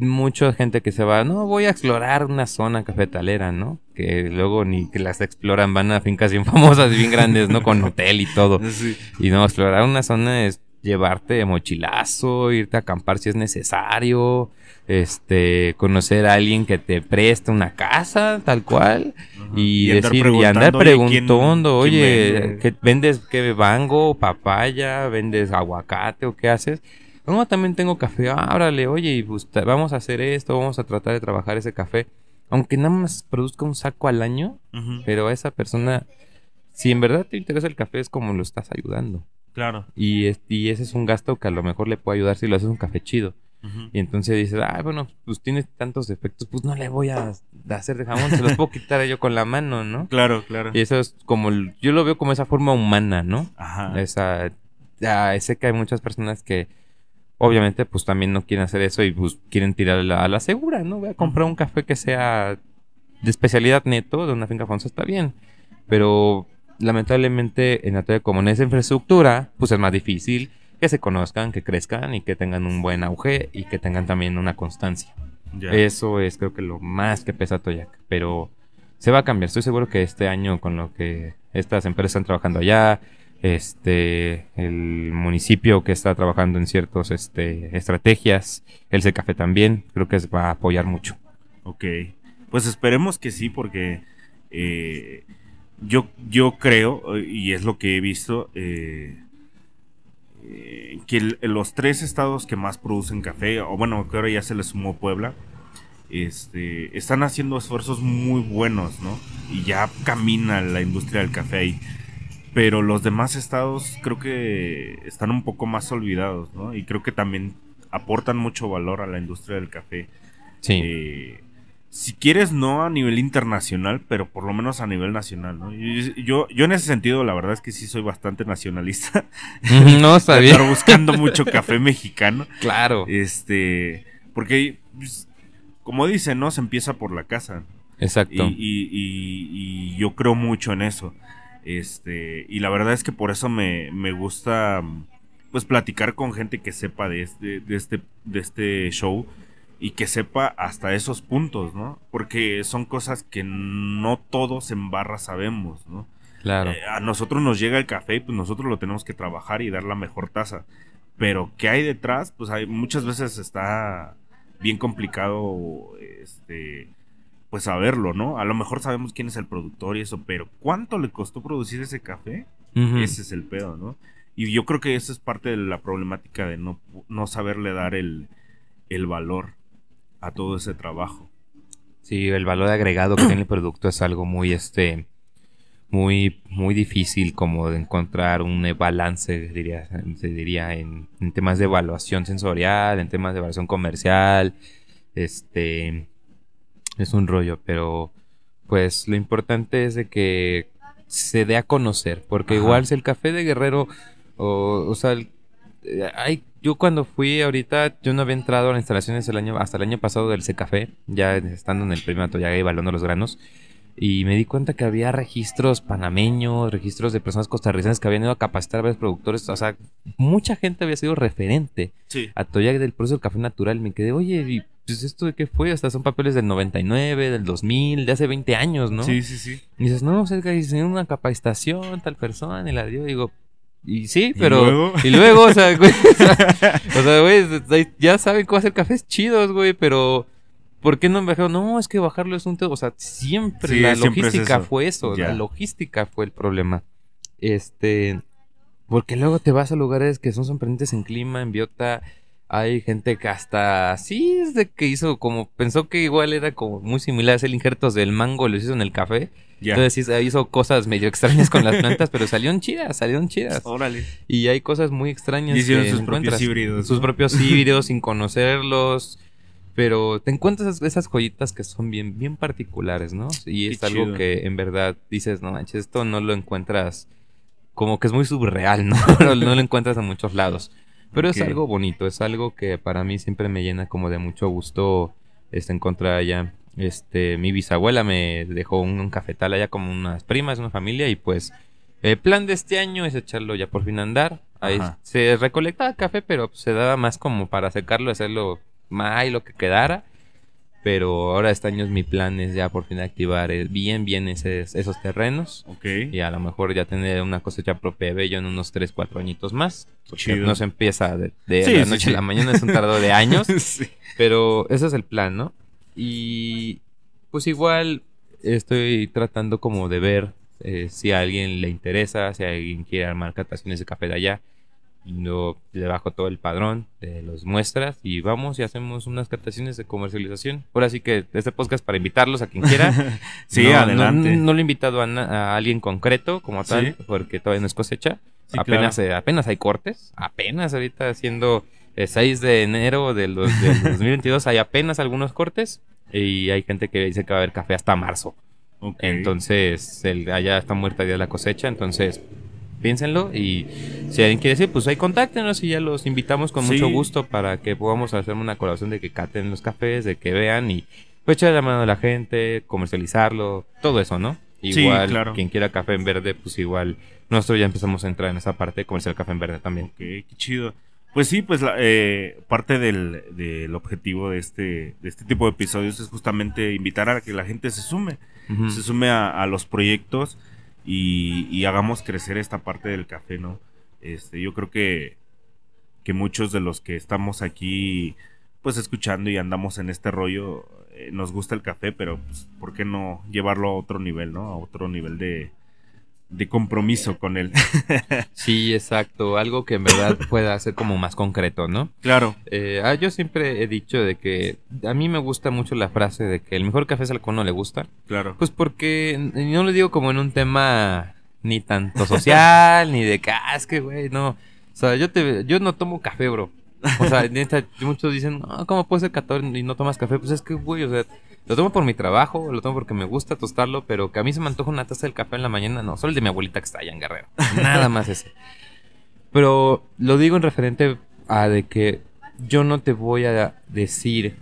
mucha gente que se va, no, voy a explorar una zona cafetalera, ¿no? Que luego ni que las exploran, van a fincas bien famosas, bien grandes, ¿no? Con hotel y todo. Sí. Y no, explorar una zona es llevarte de mochilazo, irte a acampar si es necesario, este, conocer a alguien que te preste una casa, tal cual, Ajá. y, decir, y andar preguntando, oye, ¿quién- preguntando, quién oye, vende? ¿qué vendes qué mango, papaya, vendes aguacate o qué haces? No, también tengo café, ábrale, oye, y pues, vamos a hacer esto, vamos a tratar de trabajar ese café. Aunque nada más produzca un saco al año, pero a esa persona, si en verdad te interesa el café, es como lo estás ayudando. Claro. Y, es- y ese es un gasto que a lo mejor le puede ayudar si lo haces un café chido. Y entonces dices, ah, bueno, pues tiene tantos defectos, pues no le voy a hacer de jamón, se los puedo quitar yo con la mano, ¿no? Claro, claro. Y eso es como, yo lo veo como esa forma humana, ¿no? Ajá. Esa, ya, sé que hay muchas personas que obviamente pues también no quieren hacer eso y pues quieren tirar a la, la segura, ¿no? Voy a comprar un café que sea de especialidad neto, de una finca famosa, está bien. Pero lamentablemente en Atoya como en esa infraestructura, pues es más difícil que se conozcan, que crezcan y que tengan un buen auge y que tengan también una constancia. Eso es creo que lo más que pesa Toyac. Pero se va a cambiar. Estoy seguro que este año con lo que estas empresas están trabajando allá, este, el municipio que está trabajando en ciertas este, estrategias, el Café también, creo que va a apoyar mucho. Ok. Pues esperemos que sí, porque eh, yo, yo creo, eh, y es lo que he visto, eh, que los tres estados que más producen café, o bueno, que ahora ya se le sumó Puebla, este, están haciendo esfuerzos muy buenos, ¿no? Y ya camina la industria del café ahí. Pero los demás estados creo que están un poco más olvidados, ¿no? Y creo que también aportan mucho valor a la industria del café. Sí. Eh, si quieres, no a nivel internacional, pero por lo menos a nivel nacional, ¿no? Yo, yo, yo en ese sentido, la verdad es que sí soy bastante nacionalista. no, está bien. estar buscando mucho café mexicano. Claro. Este, porque pues, como dicen, ¿no? Se empieza por la casa. Exacto. Y, y- y- y yo creo mucho en eso. Este, y la verdad es que por eso me, me gusta pues platicar con gente que sepa de este, de este, de este show y que sepa hasta esos puntos, ¿no? Porque son cosas que no todos en barra sabemos, ¿no? Claro. Eh, a nosotros nos llega el café y pues nosotros lo tenemos que trabajar y dar la mejor taza. Pero ¿qué hay detrás? Pues hay muchas veces está bien complicado este pues saberlo, ¿no? A lo mejor sabemos quién es el productor y eso, pero ¿cuánto le costó producir ese café? Ese es el pedo, ¿no? Y yo creo que esa es parte de la problemática de no, no saberle dar el, el valor a todo ese trabajo. Sí, el valor agregado que tiene el producto es algo muy, este, muy, muy difícil como de encontrar un balance, diría, se diría, en, en temas de evaluación sensorial, en temas de evaluación comercial, este, es un rollo, pero pues lo importante es de que se dé a conocer, porque Ajá. igual si el café de Guerrero, o, o sea, el- eh, ay, yo cuando fui ahorita, yo no había entrado a las instalaciones el año, hasta el año pasado del Café, ya estando en el primer Atoyaga y evaluando los granos, y me di cuenta que había registros panameños, registros de personas costarricenses que habían ido a capacitar a varios productores, o sea, mucha gente había sido referente Sí. a Toyac del proceso del café natural. Me quedé, oye, ¿y pues esto de qué fue? Hasta son papeles del 99, del 2000, de hace 20 años, ¿no? Sí, sí, sí. Y dices, no, pues es que hicieron una capacitación, tal persona, y la dio. Digo, y sí, ¿Y pero. luego? Y luego, o sea, güey. O sea, o sea, güey, ya saben cómo hacer cafés chidos, güey, pero. ¿Por qué no bajaron? No, es que bajarlo es un. O sea, siempre Sí, la siempre es logística eso. fue eso. Ya. La logística fue el problema. Este. Porque luego te vas a lugares que son sorprendentes en clima, en biota. Hay gente que hasta sí es de que hizo como pensó que igual era como muy similar a hacer injertos del mango, los hizo en el café. Entonces hizo cosas medio extrañas con las plantas, pero salieron chidas, salieron chidas. Órale. Y hay cosas muy extrañas. Y hicieron que sus propios híbridos. Sus ¿no? propios híbridos sin conocerlos. Pero te encuentras esas, esas joyitas que son bien, bien particulares, ¿no? Y Qué es algo que en verdad dices, no manches, esto no lo encuentras como que es muy surreal, ¿no? no, no lo encuentras en muchos lados. Pero es algo bonito, es algo que para mí siempre me llena como de mucho gusto este, encontrar allá. Este, mi bisabuela me dejó un, un cafetal allá como unas primas, una familia, y pues el plan de este año es echarlo ya por fin a andar. Ahí Ajá. se recolectaba café, pero se daba más como para secarlo, hacerlo más y lo que quedara. Pero ahora este año es mi plan es ya por fin activar bien, bien ese- esos terrenos. Ok. Y a lo mejor ya tener una cosecha propia de bello en unos 3, 4 añitos más. Porque Chido. no se empieza de, de Sí, la noche sí. a la mañana, es un tardado de años. Pero ese es el plan, ¿no? Y pues igual estoy tratando como de ver eh, si a alguien le interesa, si alguien quiere armar cataciones de café de allá. Yo le bajo todo el padrón de los muestras y vamos y hacemos unas cataciones de comercialización. Ahora sí que este podcast para invitarlos a quien quiera. Sí, No- no- adelante. No, lo he invitado a, alguien concreto como tal, Sí. porque todavía no es cosecha. Sí, apenas, claro. eh, apenas hay cortes. Apenas ahorita haciendo el 6 de enero del, dos- del 2022 hay apenas algunos cortes. Y hay gente que dice que va a haber café hasta marzo. Entonces, el, allá está muerta ya la cosecha. Entonces, piénsenlo. Y si alguien quiere decir, pues ahí contáctenos y ya los invitamos con Sí. mucho gusto para que podamos hacer una colaboración de que caten los cafés, de que vean y pues echar la mano a la gente, comercializarlo, todo eso, ¿no? Sí, Igual, claro. quien quiera café en verde, pues igual nosotros ya empezamos a entrar en esa parte de comercial café en verde también. Ok, qué chido. Pues sí, pues la- eh, parte del, del objetivo de este, de este tipo de episodios es justamente invitar a que la gente se sume, se sume a, a los proyectos y, y hagamos crecer esta parte del café, ¿no? Este, yo creo que, que muchos de los que estamos aquí, pues escuchando y andamos en este rollo, eh, nos gusta el café, pero pues, ¿por qué no llevarlo a otro nivel, ¿no? A otro nivel de, de compromiso con él. Sí, exacto. Algo que en verdad pueda ser como más concreto, ¿no? claro. Eh, ah, yo siempre he dicho de que a mí me gusta mucho la frase de que el mejor café es el que a uno le gusta. Claro. Pues porque no lo digo como en un tema ni tanto social, ni de que, ah, es que, güey, no. O sea, yo, te, yo no tomo café, bro. O sea, muchos dicen, no, ¿cómo puedes ser catador y no tomas café? Pues es que, güey, o sea, lo tomo por mi trabajo, lo tomo porque me gusta tostarlo, pero que a mí se me antoja una taza del café en la mañana, no, solo el de mi abuelita que está allá en Guerrero. Nada más ese. Pero lo digo en referente a de que yo no te voy a decir,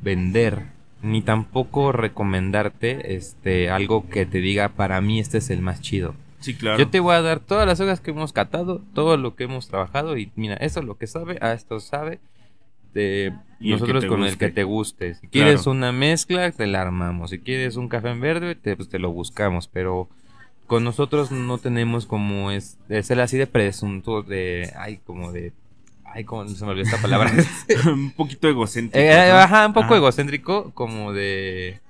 vender ni tampoco recomendarte este algo que te diga para mí este es el más chido. Sí, claro. Yo te voy a dar todas las hojas que hemos catado, todo lo que hemos trabajado y mira, esto es lo que sabe, a esto sabe. De Y nosotros con el que te guste. Si quieres Claro. una mezcla, te la armamos. Si quieres un café en verde, te, pues, te lo buscamos. Pero con nosotros no tenemos como es, el así de presunto de, ay, como de, ay, como se me olvidó esta palabra. un poquito egocéntrico. Eh, ¿no? ajá, un poco Ajá. egocéntrico, como de,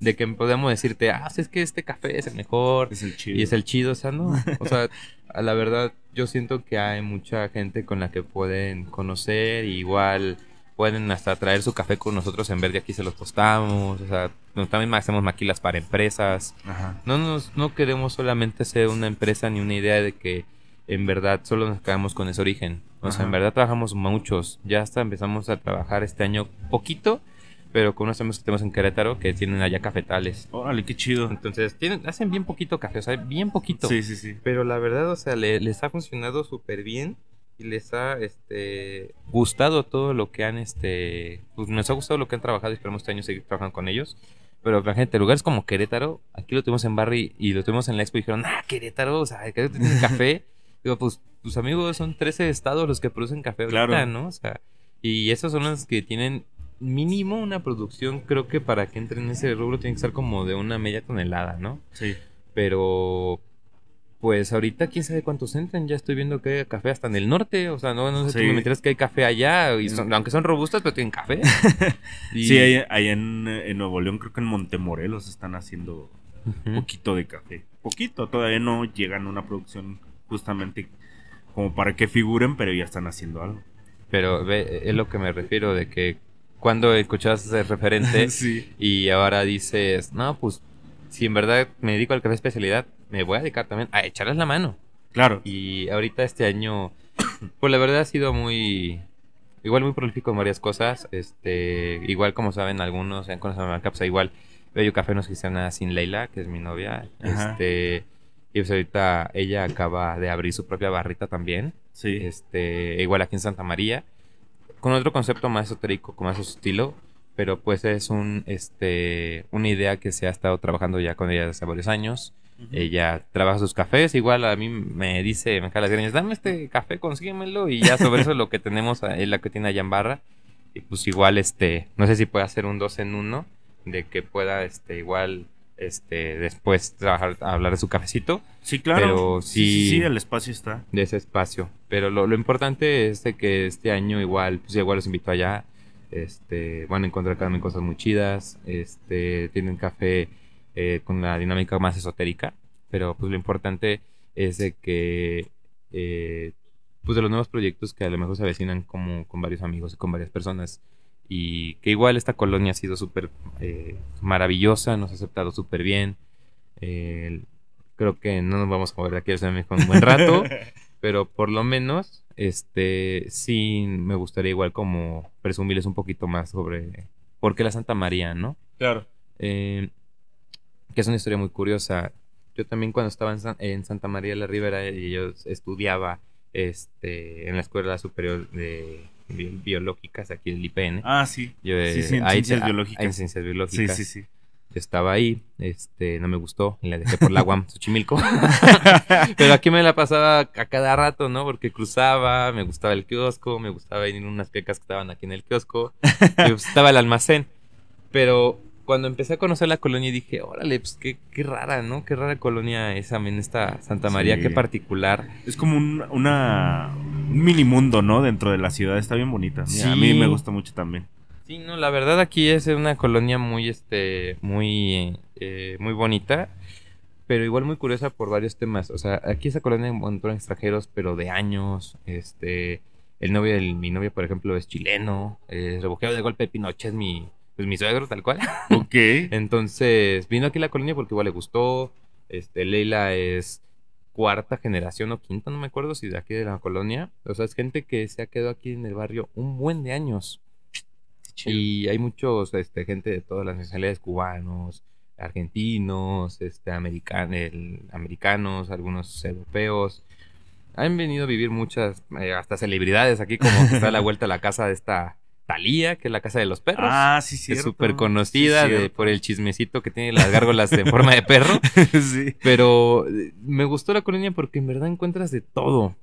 de que podemos decirte, ah, es que este café es el mejor Es el chido. y es el chido, o sea, no. O sea, a la verdad, yo siento que hay mucha gente con la que pueden conocer, y igual pueden hasta traer su café con nosotros en verde, aquí se los tostamos, o sea, no- también hacemos maquilas para empresas. Ajá. No, nos, no queremos solamente ser una empresa ni una idea de que en verdad solo nos quedamos con ese origen. O sea, Ajá. en verdad trabajamos muchos. Ya hasta empezamos a trabajar este año poquito, pero con unos amigos que tenemos en Querétaro que tienen allá cafetales. Órale, qué chido. Entonces, tienen, hacen bien poquito café, o sea, bien poquito. Sí, sí, sí. Pero la verdad, o sea, le- les ha funcionado súper bien y les ha este gustado todo lo que han este pues nos ha gustado lo que han trabajado y esperamos este año seguir trabajando con ellos. Pero la gente, lugares como Querétaro, aquí lo tuvimos en Barry y lo tuvimos en la expo y dijeron, ah, Querétaro, o sea, Querétaro tiene café. Digo, pues tus amigos son 13 estados los que producen café ahorita, Claro. ¿no? O sea, y esos son los que tienen mínimo una producción, creo que para que entren en ese rubro tiene que ser como de una media tonelada, ¿no? Sí. Pero pues ahorita quién sabe cuántos entran. Ya estoy viendo que hay café hasta en el norte. O sea, no, no sé, Sí. me mentiras que hay café allá. Y son- aunque son robustas, pero tienen café. Y- Sí, allá, en, en Nuevo León, creo que en Montemorelos están haciendo un poquito de café. Poquito, todavía no llegan a una producción justamente como para que figuren, pero ya están haciendo algo. Pero ve, es lo que me refiero de que cuando escuchabas ese referente sí. y ahora dices, no, pues si en verdad me dedico al café especialidad, me voy a dedicar también a echarles la mano. Claro. Y ahorita este año, pues la verdad ha sido muy, igual muy prolífico en varias cosas. Este, igual como saben algunos, han conocido a Capsa, igual Bello Café nos cristiana sin Leila, que es mi novia. Ajá. Este, y pues ahorita ella acaba de abrir su propia barrita también. Sí. Este, igual aquí en Santa María, con otro concepto más esotérico, con más su estilo. Pero pues es un, este, una idea que se ha estado trabajando ya con ella desde hace varios años. Ella trabaja sus cafés, igual a mí me dice, me jala las greñas, dame este café, consíguemelo y ya sobre eso es lo que tenemos, es la que tiene allá en barra. Y pues igual, este, no sé si puede hacer un dos en uno, de que pueda, este, igual, este, después trabajar, hablar de su cafecito, Sí, claro. Pero sí, sí, sí- sí, el espacio está. de ese espacio. Pero lo, lo importante es de que este año igual, pues igual los invito allá, este, van a encontrar también cosas muy chidas, este, tienen café eh, con una dinámica más esotérica, pero pues lo importante es de que eh, pues de los nuevos proyectos que a lo mejor se avecinan como con varios amigos y con varias personas y que igual esta colonia ha sido súper eh, maravillosa, nos ha aceptado súper bien. eh, creo que no nos vamos a mover de aquí a Ciudad de México un buen rato, pero por lo menos este sí me gustaría igual como presumirles un poquito más sobre por qué la Santa María, ¿no? Claro. Eh, que es una historia muy curiosa. Yo también cuando estaba en, San- en Santa María de la Ribera y yo estudiaba este, en la Escuela Superior de Bi- Biológicas aquí en el IPN. Ah, sí. Yo, sí, sí, en ahí ciencias te- biológicas. En ciencias Sí, biológicas. sí, sí. Yo estaba ahí, este, no me gustó y la dejé por la UAM, Xochimilco. Pero aquí me la pasaba a cada rato, ¿no? Porque cruzaba, me gustaba el kiosco, me gustaba ir en unas quecas que estaban aquí en el kiosco, y pues estaba el almacén. Pero cuando empecé a conocer la colonia dije, órale, pues qué, qué rara, ¿no? Qué rara colonia es también esta Santa María, Sí. qué particular. Es como un, una, un mini mundo, ¿no? Dentro de la ciudad. Está bien bonita. Mira, A Sí. mí me gusta mucho también. Sí, no, la verdad aquí es una colonia muy, este, muy, eh, muy bonita, pero igual muy curiosa por varios temas. O sea, aquí esa colonia encontró extranjeros, pero de años, este, el novio de mi novia, por ejemplo, es chileno, eh, de golpe de Pinochet mi, pues mi suegro, tal cual. Ok. Entonces, vino aquí a la colonia porque igual le gustó, este, Leila es cuarta generación o quinta, no me acuerdo si de aquí de la colonia. O sea, es gente que se ha quedado aquí en el barrio un buen de años. Y hay muchos, este, gente de todas las nacionalidades, cubanos, argentinos, este, american- el- americanos, algunos europeos. Han venido a vivir muchas, eh, hasta celebridades aquí, como que está a la vuelta a la casa de esta, Talía, que es la casa de los perros. Ah, sí, sí. es súper conocida de, por el chismecito que tiene las gárgolas en forma de perro. sí. Pero eh, me gustó la colonia porque en verdad encuentras de todo.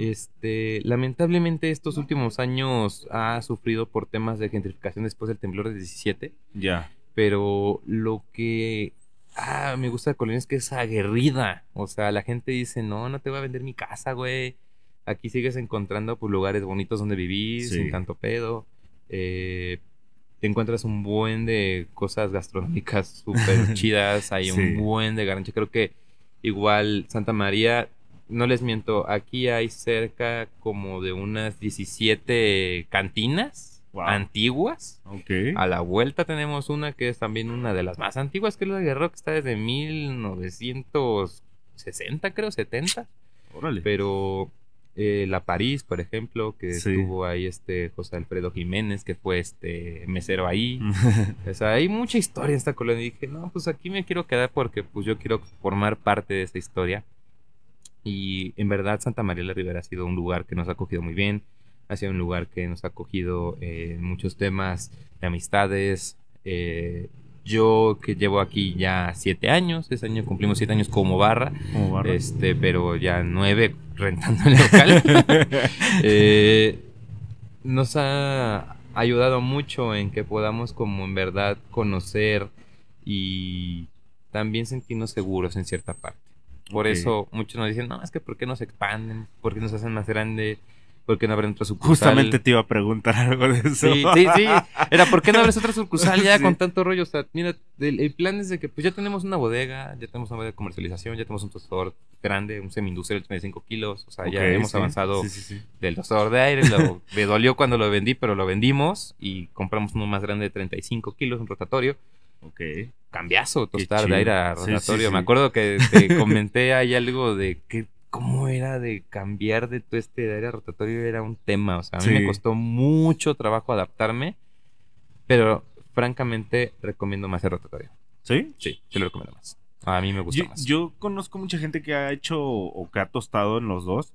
Este, lamentablemente estos últimos años ha sufrido por temas de gentrificación después del temblor del 17, Ya. pero lo que ah, me gusta de Colonia es que es aguerrida. O sea, la gente dice, no, no te voy a vender mi casa, güey. Aquí sigues encontrando pues, lugares bonitos donde vivir, Sí. sin tanto pedo. Eh, te encuentras un buen de cosas gastronómicas súper chidas. Hay Sí. un buen de garanche. Creo que igual Santa María, no les miento, aquí hay cerca como de unas 17 cantinas Wow. antiguas. A la vuelta tenemos una que es también una de las más antiguas, que es la de Guerrero, que está desde 1960, creo, 70. Órale. Pero eh, la París, por ejemplo, que Sí. estuvo ahí este José Alfredo Jiménez, que fue este mesero ahí. O sea, hay mucha historia en esta colonia. Y dije, no, pues aquí me quiero quedar porque pues yo quiero formar parte de esa historia. Y en verdad Santa María la Ribera ha sido un lugar que nos ha acogido muy bien. Ha sido un lugar que nos ha acogido eh, en muchos temas de amistades. Eh, yo que llevo aquí ya siete años, este año cumplimos siete años como barra, Como barra. este, pero ya nueve rentando el local. Eh, nos ha ayudado mucho en que podamos como en verdad conocer y también sentirnos seguros en cierta parte. Por eso muchos nos dicen, no, es que ¿por qué no se expanden? ¿Por qué nos hacen más grande? ¿Por qué no abren otra sucursal? Justamente te iba a preguntar algo de eso. Sí, sí, sí. Era, ¿por qué no abres otra sucursal ya Sí. con tanto rollo? O sea, mira, el, el plan es de que pues ya tenemos una bodega, ya tenemos una bodega de comercialización, ya tenemos un tostador grande, un semi-industrial de 35 kilos. O sea, ya hemos sí. avanzado Sí, del tostador de aire. Lo, me dolió cuando lo vendí, pero lo vendimos y compramos uno más grande de 35 kilos, un rotatorio. Ok. Cambiazo, tostar de aire a rotatorio. Me acuerdo que te comenté ahí algo de que cómo era de cambiar de tu este de aire rotatorio era un tema. O sea, a mí Sí. me costó mucho trabajo adaptarme, pero francamente recomiendo más el rotatorio. ¿Sí? Sí, sí lo recomiendo más. A mí me gusta Yo, más. yo conozco mucha gente que ha hecho o que ha tostado en los dos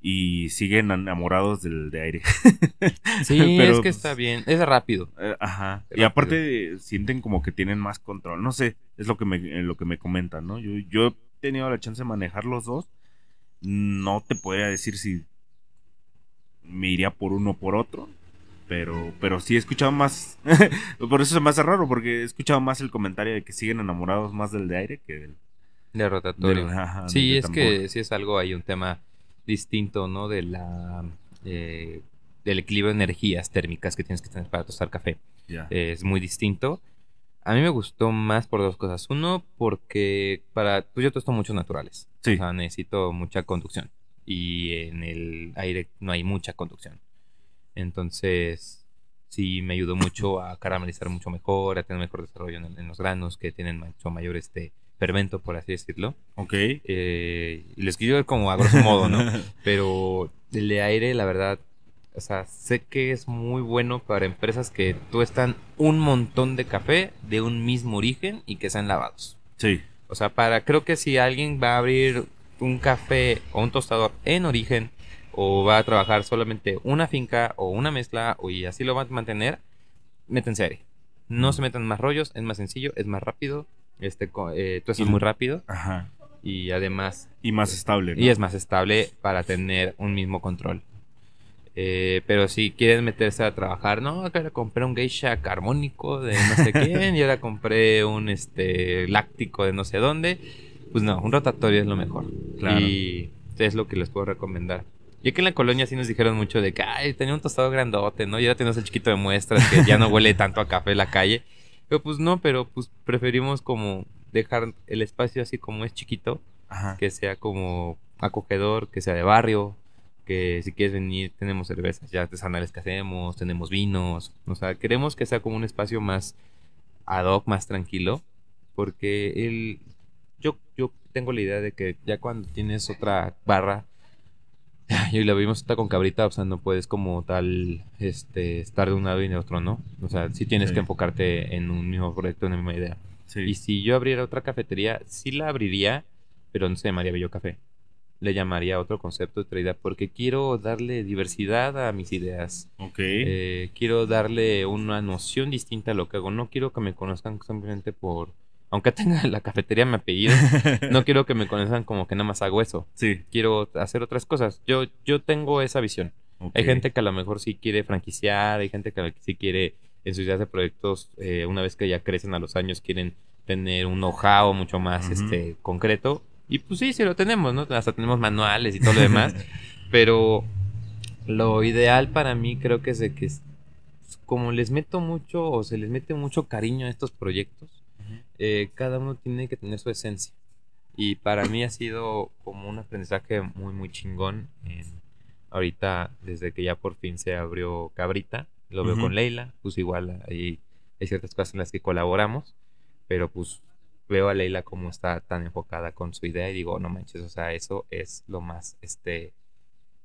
y siguen enamorados del de aire. sí, pero, es que pues, está bien. Es rápido. Eh, Ajá. Y aparte sienten como que tienen más control. No sé, es lo que me, lo que me comentan, ¿no? Yo, yo he tenido la chance de manejar los dos. No te podría decir si me iría por uno o por otro. Pero, pero sí he escuchado más. por eso se me hace raro, porque he escuchado más el comentario de que siguen enamorados más del de aire que del. De rotatorio. Sí, de es tambor. que sí es algo ahí, un tema distinto, ¿no? De la eh, del equilibrio de energías térmicas que tienes que tener para tostar café. Eh, es muy distinto. A mí me gustó más por dos cosas. Uno, porque para pues yo tosto muchos naturales. Sí. O sea, necesito mucha conducción. Y en el aire no hay mucha conducción. Entonces, sí me ayudó mucho a caramelizar mucho mejor, a tener mejor desarrollo en, en los granos que tienen mucho mayor este fermento, por así decirlo. Ok. Eh, lo escribo como a grosso modo, ¿no? Pero el de aire, la verdad, o sea, sé que es muy bueno para empresas que tuestan un montón de café de un mismo origen y que sean lavados. sí. O sea, para, creo que si alguien va a abrir un café o un tostador en origen, o va a trabajar solamente una finca o una mezcla, o y así lo van a mantener, métense aire. No se metan más rollos, es más sencillo, es más rápido, este, eh, Y- muy rápido, Ajá. y además Y más estable. ¿no? y es más estable para tener un mismo control. Eh, pero si quieren meterse a trabajar, no, acá ahora compré un geisha carbónico de no sé quién y ahora compré un este láctico de no sé dónde, pues no, un rotatorio es lo mejor. Claro. Y es lo que les puedo recomendar. Y aquí en la colonia sí nos dijeron mucho de que, ay, tenía un tostado grandote, ¿no? Y ahora tenemos el chiquito de muestras que ya no huele tanto a café en la calle. Pero pues no, pero pues preferimos como dejar el espacio así como es chiquito Ajá. que sea como acogedor, que sea de barrio, que si quieres venir tenemos cervezas ya artesanales que hacemos, tenemos vinos, o sea, queremos que sea como un espacio más ad hoc, más tranquilo, porque el yo yo tengo la idea de que ya cuando tienes otra barra y la vimos está con cabrita, o sea, no puedes como tal este estar de un lado y de otro, ¿no? O sea, sí tienes Sí. que enfocarte en un mismo proyecto, en una misma idea. Sí. Y si yo abriera otra cafetería, sí la abriría, pero no se llamaría Bello Café. Le llamaría otro concepto, otra idea, porque quiero darle diversidad a mis ideas. Ok. Eh, quiero darle una noción distinta a lo que hago. No quiero que me conozcan simplemente por... Aunque tenga la cafetería mi apellido, no quiero que me conozcan como que nada más hago eso. sí. Quiero hacer otras cosas. Yo, yo tengo esa visión. Hay gente que a lo mejor sí quiere franquiciar, hay gente que sí quiere en sus ideas de proyectos, eh, una vez que ya crecen a los años, quieren tener un know-how mucho más este, concreto. Y pues sí, sí lo tenemos, ¿no? Hasta tenemos manuales y todo lo demás. pero lo ideal para mí creo que es de que como les meto mucho o se les mete mucho cariño a estos proyectos, eh, cada uno tiene que tener su esencia. Y para mí ha sido como un aprendizaje muy, muy chingón. en- ahorita, desde que ya por fin se abrió Cabrita, lo veo Ujú. con Leila, pues igual hay ciertas cosas en las que colaboramos, pero pues veo a Leila como está tan enfocada con su idea y digo, no manches, o sea, eso es lo más este,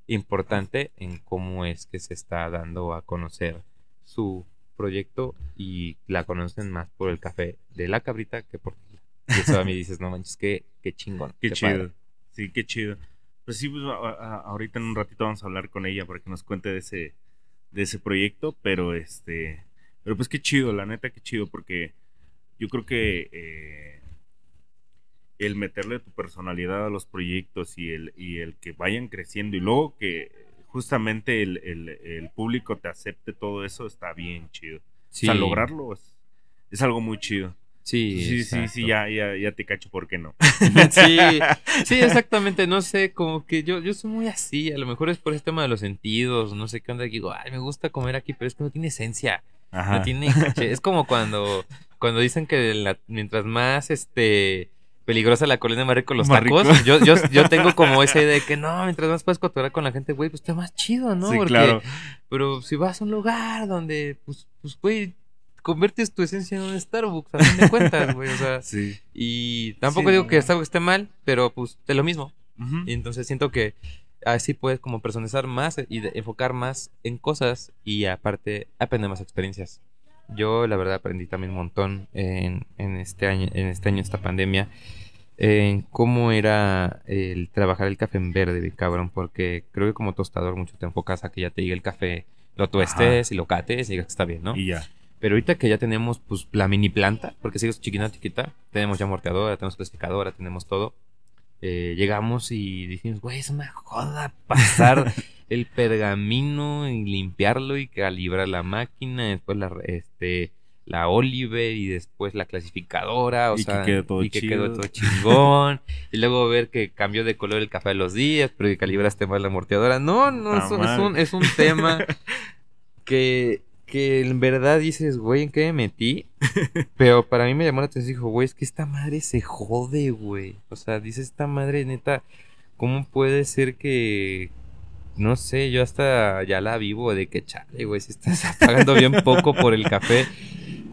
importante en cómo es que se está dando a conocer su proyecto y la conocen más por el café de la cabrita que por. Y eso a mí dices, no manches, qué, qué chingón. Qué, qué chido. padre". Sí, qué chido. Pues sí, pues, a- a- ahorita en un ratito vamos a hablar con ella para que nos cuente de ese, de ese proyecto, pero este, pero pues qué chido, la neta, qué chido, porque yo creo que eh, el meterle tu personalidad a los proyectos y el, y el que vayan creciendo y luego que justamente el, el- el público te acepte todo eso está bien chido. Sí, O sea, lograrlo es, es algo muy chido. Sí, Sí, sí, ya, ya, ya te cacho por qué no. sí, sí, exactamente. No sé, como que yo, yo soy muy así. A lo mejor es por ese tema de los sentidos. No sé qué onda. Digo, ay, me gusta comer aquí, pero es que no tiene esencia. Ajá. No tiene caché. Es como cuando, cuando dicen que la- mientras más este peligrosa la colina, más rico los Más tacos. rico. Yo, yo, yo tengo como esa idea de que no, mientras más puedes cotorrear con la gente, güey, pues está más chido, ¿no? Sí, Porque- claro. Pero si vas a un lugar donde, pues, pues, güey, conviertes tu esencia en un Starbucks, a fin de cuentas, güey. O sea, Sí. y tampoco Sí, digo no. que Starbucks esté mal, pero pues es lo mismo. Y entonces siento que así puedes como personalizar más y de- enfocar más en cosas y aparte aprender más experiencias. Yo la verdad aprendí también un montón en, en este año, en este año, esta pandemia, en cómo era el trabajar el café en verde, cabrón, porque creo que como tostador mucho te enfocas a que ya te llegue el café, lo tuestes y lo cates y digas que está bien, ¿no? Y ya. Pero ahorita que ya tenemos pues la mini planta, porque sigue chiquita, chiquita, tenemos ya morteadora, tenemos clasificadora, tenemos todo. eh, llegamos y dijimos, güey, es una joda pasar el pergamino y limpiarlo y calibrar la máquina, después la, este, la Oliver y después la clasificadora, o Y que sea, quede todo y que chido. quedó todo chingón. y luego ver que cambió de color el café a los días, pero que calibraste mal la morteadora. No, no, es, un- es un, es un tema que, que en verdad dices, güey, ¿en qué me metí? Pero para mí me llamó la atención, dijo, güey, es que esta madre se jode, güey. O sea, dice esta madre, neta, ¿cómo puede ser que, no sé, yo hasta ya la vivo de que chale, güey, si estás pagando bien poco por el café?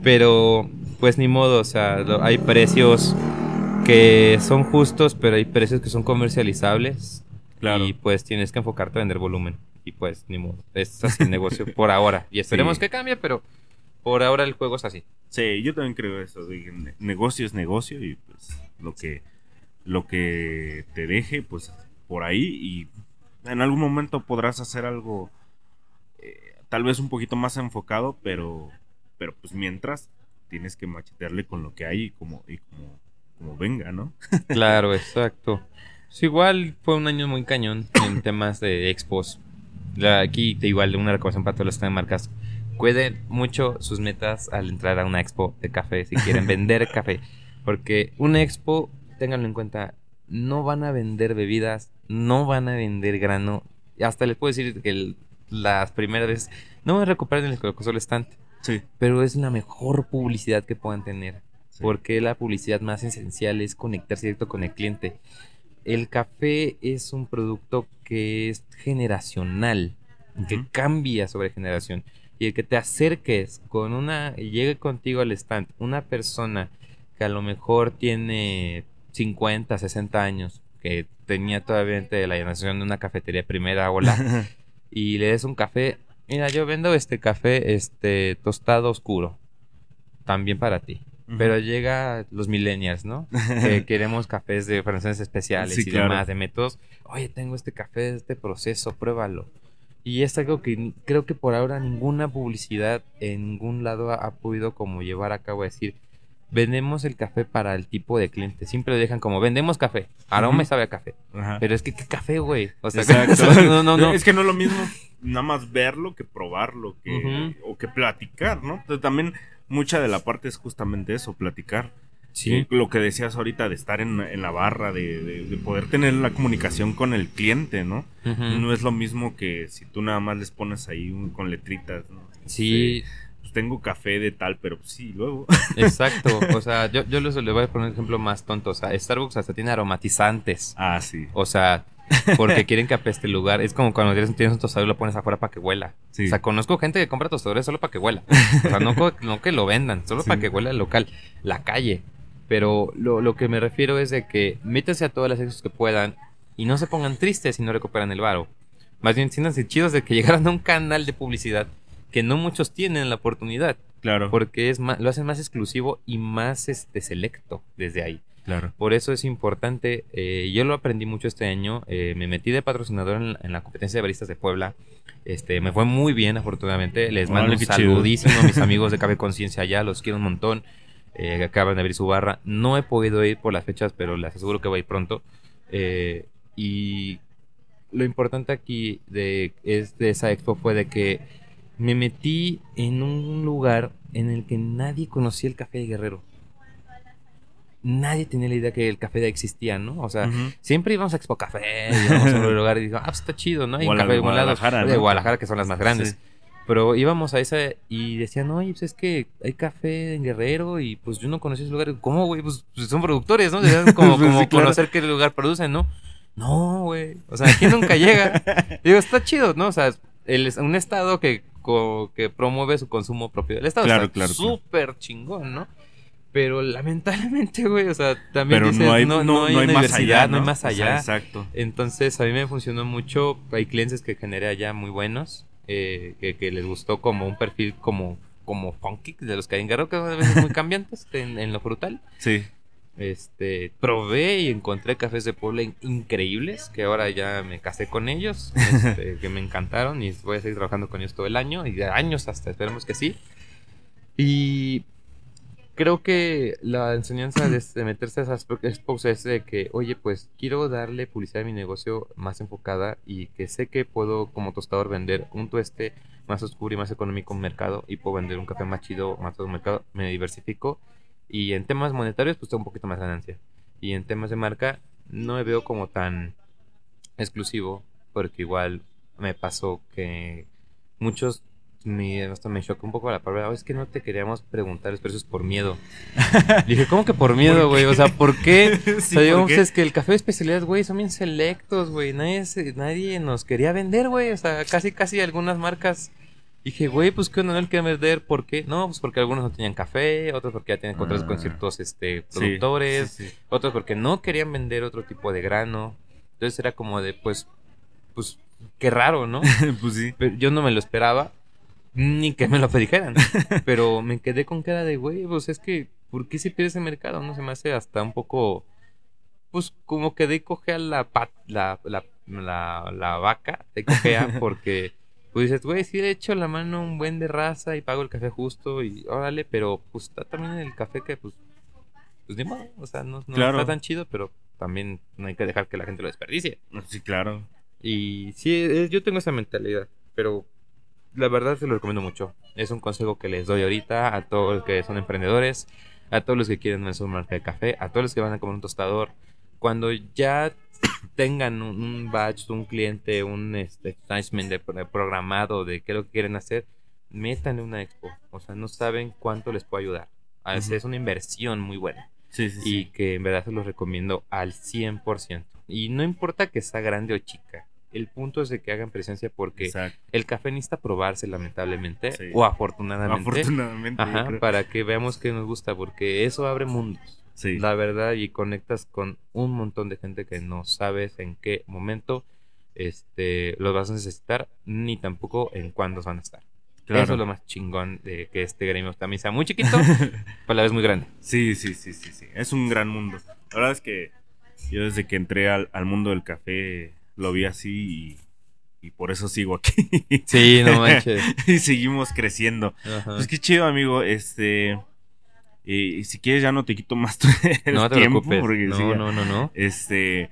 Pero, pues ni modo, o sea, lo- hay precios que son justos, pero hay precios que son comercializables. Claro. Y pues tienes que enfocarte a vender volumen. Y pues ni modo. Es así el negocio por ahora. Y esperemos Sí. que cambie, pero por ahora el juego es así. Sí, yo también creo eso. de negocio es negocio y pues lo que, lo que te deje, pues por ahí y en algún momento podrás hacer algo eh, tal vez un poquito más enfocado, pero, pero pues mientras tienes que machetearle con lo que hay y como, y como, como venga, ¿no? Claro, exacto. Igual fue un año muy cañón en temas de expos. La- aquí te igual una recomendación para todos los que están en marcas. Cuiden mucho sus metas al entrar a una expo de café si quieren vender café. Porque una expo, ténganlo en cuenta, no van a vender bebidas, no van a vender grano. Hasta les puedo decir que el- las primeras veces no van a recuperar el que el estante. Sí. Pero es la mejor publicidad que puedan tener. Sí. Porque la publicidad más esencial es conectarse directo con el cliente. El café es un producto que es generacional, que cambia sobre generación. Y el que te acerques con una, llegue contigo al stand, una persona que a lo mejor tiene 50, 60 años, que tenía todavía de la generación de una cafetería primera ola, y le des un café, mira, yo vendo este café este tostado oscuro, también para ti. Pero llega los millennials, ¿no? que queremos cafés de francesas especiales Sí, y claro. demás, de métodos. Oye, tengo este café, este proceso, pruébalo. Y es algo que creo que por ahora ninguna publicidad en ningún lado ha, ha podido como llevar a cabo, decir, vendemos el café para el tipo de cliente. Siempre lo dejan como, vendemos café, aroma sabe a café. Ajá. Pero es que, ¿qué café, güey? O sea, no, no, no. Es que no es lo mismo nada más verlo que probarlo que, o que platicar, ¿no? Entonces, también mucha de la parte es justamente eso, platicar. Sí. Lo que decías ahorita de estar en, en la barra, de, de- de poder tener la comunicación con el cliente, ¿no? No es lo mismo que si tú nada más les pones ahí un- con letritas, ¿no? Sí, Este, pues tengo café de tal, pero pues sí, luego. exacto. O sea, yo, yo les, voy a poner un ejemplo más tonto. O sea, Starbucks hasta tiene aromatizantes. ah, sí. O sea, porque quieren que apeste el lugar. Es como cuando tienes, tienes un tostador y lo pones afuera para que huela. Sí. O sea, conozco gente que compra tostadores solo para que huela. O sea, no, que lo vendan, solo Sí. para que huela el local, la calle. Pero lo, lo que me refiero es de que métanse a todas las exos que puedan y no se pongan tristes si no recuperan el varo. Más bien, siéntanse chidos de que llegaran a un canal de publicidad que no muchos tienen la oportunidad. Claro. Porque es más, lo hacen más exclusivo y más este, selecto desde ahí. Claro. Por eso es importante, eh, yo lo aprendí mucho este año, eh, me metí de patrocinador en, la- en la competencia de baristas de Puebla, este, me fue muy bien afortunadamente, les mando un chido. saludísimo a mis amigos de Café Conciencia allá, los quiero un montón, eh, acaban de abrir su barra, no he podido ir por las fechas, pero les aseguro que voy pronto, y lo importante aquí de, es de esa expo fue de que me metí en un lugar en el que nadie conocía el café de Guerrero. Nadie tenía la idea que el café ya existía, ¿no? O sea, Ujú. siempre íbamos a Expo Café, íbamos a un lugar y digo, ah, pues está chido, ¿no? Hay un café de de. Guadalajara, De ¿no? Guadalajara, que son las más grandes. Sí. Pero íbamos a esa y decían, oye, pues es que hay café en Guerrero y pues yo no conocía ese lugar. ¿Cómo, güey? Pues, pues son productores, ¿no? Como, Pues sí, como claro. conocer qué lugar producen, ¿no? No, güey. O sea, aquí nunca llega. Digo, está chido, ¿no? O sea, el, un estado que, que promueve su consumo propio del estado. Claro, claro, claro. Súper chingón, ¿no? Pero lamentablemente, güey, o sea, también Pero dices, no hay, no, no, no hay más allá. no hay más O sea, allá. exacto. Entonces a mí me funcionó mucho. Hay clientes que generé allá muy buenos, eh, que, que les gustó como un perfil como, como funky, de los que hay en Guerrero, que a veces muy cambiantes en, en lo frutal. Sí. Este, probé y encontré cafés de Puebla in- increíbles, que ahora ya me casé con ellos, este, que me encantaron y voy a seguir trabajando con ellos todo el año y de años hasta, esperemos que sí. Y creo que la enseñanza de, de meterse a esas expos es de que, oye, pues quiero darle publicidad a mi negocio más enfocada y que sé que puedo como tostador vender un tueste más oscuro y más económico en un mercado y puedo vender un café más chido más todo mercado, me diversifico y en temas monetarios pues tengo un poquito más ganancia y en temas de marca no me veo como tan exclusivo porque igual me pasó que muchos me, hasta me chocó un poco la palabra, "Oh, es que no te queríamos preguntar los precios por miedo. Dije, ¿cómo que por miedo, ¿Por güey? O sea, ¿por qué? Sí, o sea, digamos, es que el café de especialidad, güey, son bien selectos, güey. Nadie, nadie nos quería vender, güey. O sea, casi, casi algunas marcas. Dije, güey, pues qué onda, no quieren vender. ¿Por qué? No, pues porque algunos no tenían café, otros porque ya tienen contratos con Ah. ciertos este, productores, sí, sí. otros porque no querían vender otro tipo de grano. Entonces era como de, pues, pues, qué raro, ¿no? pues sí. Pero yo no me lo esperaba, ni que me lo dijeran. pero me quedé con cara de, güey, pues es que, ¿por qué se pierde ese mercado? No se me hace hasta un poco, pues como que de cojea la, la, la, la, la vaca, de cojea, porque, pues dices, güey, sí le echo la mano un buen de raza y pago el café justo y órale, pero pues está también el café que, pues, pues ni modo, o sea, no, no Claro. está tan chido, pero también no hay que dejar que la gente lo desperdicie. Sí, claro. Y sí, es- yo tengo esa mentalidad, pero la verdad se lo recomiendo mucho. Es un consejo que les doy ahorita a todos los que son emprendedores, a todos los que quieren una marca de café, a todos los que van a comer un tostador. Cuando ya tengan un, un batch, un cliente, un este, de, de programado de qué es lo que quieren hacer, métanle una expo. O sea, no saben cuánto les puede ayudar. A veces Ujú. Es una inversión muy buena Sí, sí, y sí. que en verdad se los recomiendo al 100%. Y no importa que sea grande o chica, el punto es de que hagan presencia porque Exacto. el café necesita probarse lamentablemente o afortunadamente. Afortunadamente. Ajá, para que veamos que nos gusta, porque eso abre mundos, Sí. la verdad, y conectas con un montón de gente que no sabes en qué momento este, los vas a necesitar, ni tampoco en cuándo van a estar. Claro. Eso es lo más chingón de que este gremio también sea muy chiquito, pero a la vez muy grande. Sí, sí, sí, sí, sí. Es un gran mundo. La verdad es que yo desde que entré al, al mundo del café lo vi así y, y por eso sigo aquí. Sí, no manches. y seguimos creciendo. Ajá. Pues qué chido, amigo. Este. Y si quieres, ya no te quito más tu no te tiempo. preocupes. Porque No, no, no, no. Este.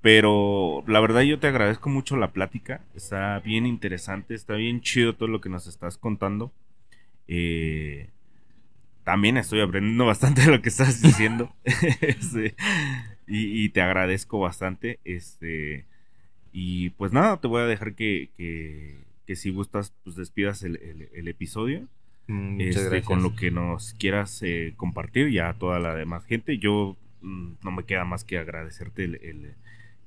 Pero la verdad, yo te agradezco mucho la plática. Está bien interesante. Está bien chido todo lo que nos estás contando. Eh, también estoy aprendiendo bastante de lo que estás diciendo. Este, y, y te agradezco bastante. Este. Y pues nada, te voy a dejar que, que, que si gustas, pues despidas el, el- el episodio este, gracias. con lo que nos quieras eh, compartir ya a toda la demás gente. Yo mm, no me queda más que agradecerte el, el-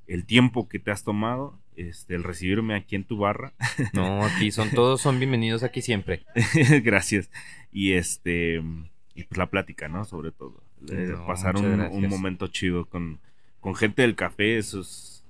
el tiempo que te has tomado, este, el recibirme aquí en tu barra. No, aquí son todos son bienvenidos aquí siempre. Gracias. Y este y pues la plática, ¿no? Sobre todo. No, pasar un, momento chido con, con gente del café, eso es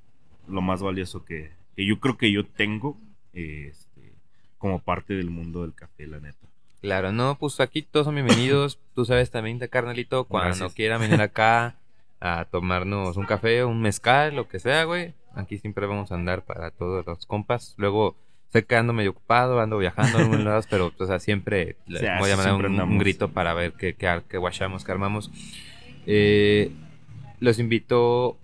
lo más valioso que, que yo creo que yo tengo este, como parte del mundo del café, la neta. Claro, no, pues aquí todos son bienvenidos. Tú sabes también, de carnalito, cuando Gracias. quieran venir acá a tomarnos un café, un mezcal, lo que sea, güey. Aquí siempre vamos a andar para todos los compas. Luego sé que ando medio ocupado, ando viajando a algunos lados, pero o sea, siempre Sí, voy a mandar un, un grito para ver qué, qué, qué guachamos, qué armamos. Eh, los invito,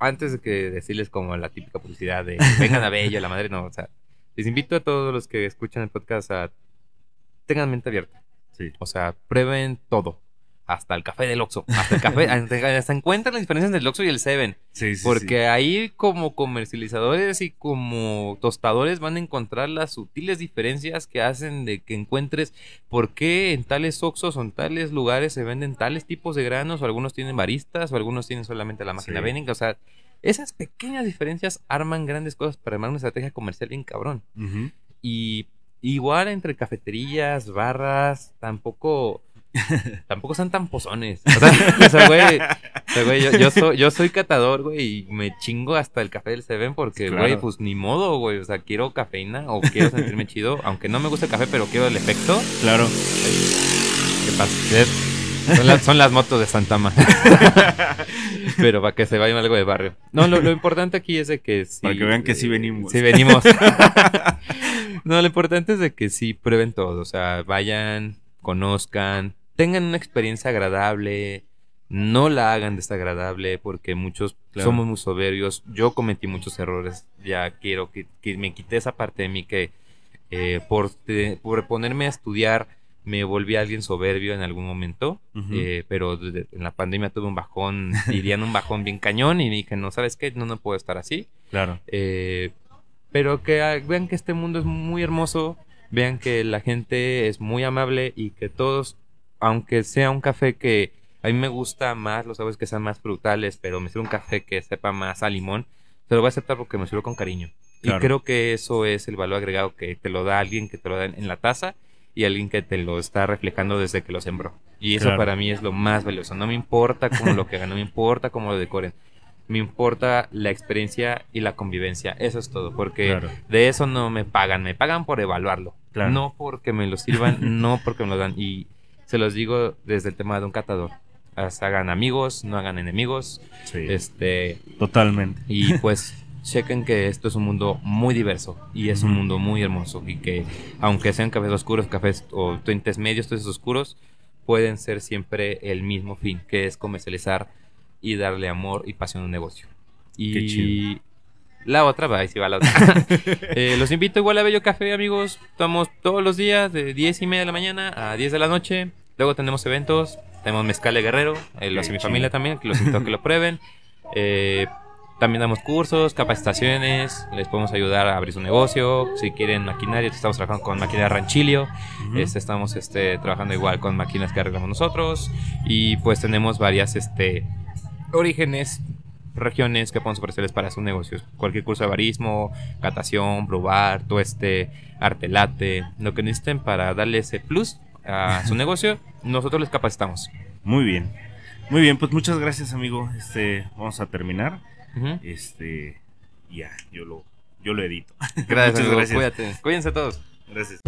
antes de que decirles como la típica publicidad de vengan a Bello, la madre, no, o sea, les invito a todos los que escuchan el podcast a tengan mente abierta. Sí. O sea, prueben todo. Hasta el café del Oxxo. Hasta el café. hasta, hasta encuentran las diferencias del Oxxo y el Seven. Sí, sí, Porque ahí como comercializadores y como tostadores van a encontrar las sutiles diferencias que hacen de que encuentres por qué en tales Oxxos o en tales lugares se venden tales tipos de granos o algunos tienen baristas o algunos tienen solamente la máquina Sí. O sea, esas pequeñas diferencias arman grandes cosas para armar una estrategia comercial bien cabrón. Ujú. Y igual entre cafeterías, barras, tampoco tampoco son tan pozones. O sea, o sea, güey, o sea, güey, yo, yo soy, yo soy catador, güey, y me chingo hasta el café del Seven porque, Claro. güey, pues ni modo, güey. O sea, quiero cafeína o quiero sentirme chido, aunque no me gusta el café, pero quiero el efecto. Claro. ¿Qué pasa? Son, las- son las motos de Santama. pero para que se vaya algo de barrio. No, lo, lo importante aquí es de que sí. Para que vean que sí venimos. Sí venimos. no, lo importante es de que sí prueben todo. O sea, vayan, conozcan, tengan una experiencia agradable. No la hagan desagradable porque muchos Claro. somos muy soberbios. Yo cometí muchos errores. Ya quiero que, que me quité esa parte de mí que eh, por, te- por ponerme a estudiar me volví alguien soberbio en algún momento. Eh, pero desde- en la pandemia tuve un bajón, dirían un bajón bien cañón y dije, no, ¿sabes qué? No, no puedo estar así. Claro. Eh, pero que ah, vean que este mundo es muy hermoso, vean que la gente es muy amable y que todos, aunque sea un café que a mí me gusta más, los sabores que sean más frutales, pero me sirve un café que sepa más a limón, se lo voy a aceptar porque me sirve con cariño. Claro. Y creo que eso es el valor agregado que te lo da alguien que te lo da en la taza y alguien que te lo está reflejando desde que lo sembró. Y eso Claro. para mí es lo más valioso. No me importa cómo lo que hagan, no me importa cómo lo decoren. Me importa la experiencia y la convivencia. Eso es todo. Porque Claro. de eso no me pagan. Me pagan por evaluarlo. Claro. No porque me lo sirvan, no porque me lo dan. Y se los digo desde el tema de un catador. Hagan amigos, no hagan enemigos. Sí. Este, Totalmente. y pues chequen que esto es un mundo muy diverso y es un mundo muy hermoso y que aunque sean cafés oscuros, cafés o tintes medios, tintes oscuros, pueden ser siempre el mismo fin, que es comercializar y darle amor y pasión a un negocio. Y Qué chido. la otra, va, ahí sí va la otra. Eh, los invito igual a Bello Café, amigos. Estamos todos los días de 10 y media de la mañana a 10 de la noche. Luego tenemos eventos. Tenemos Mezcal de Guerrero. Eh, lo hace mi familia también, que los invito a que lo prueben. Eh, también damos cursos, capacitaciones. Les podemos ayudar a abrir su negocio. Si quieren maquinaria, estamos trabajando con maquinaria Ranchilio. Ujú. Este, estamos este, trabajando igual con máquinas que arreglamos nosotros. Y pues tenemos varias este, orígenes, regiones que podemos ofrecerles para sus negocios. Cualquier curso de barismo, catación, probar, tueste, arte late, lo que necesiten para darle ese plus a su negocio, nosotros les capacitamos. Muy bien. Muy bien, pues muchas gracias, amigo. Este, vamos a terminar. Este, ya, yo lo, yo lo edito. Gracias, Muchas gracias. Cuídate. Cuídense todos. Gracias.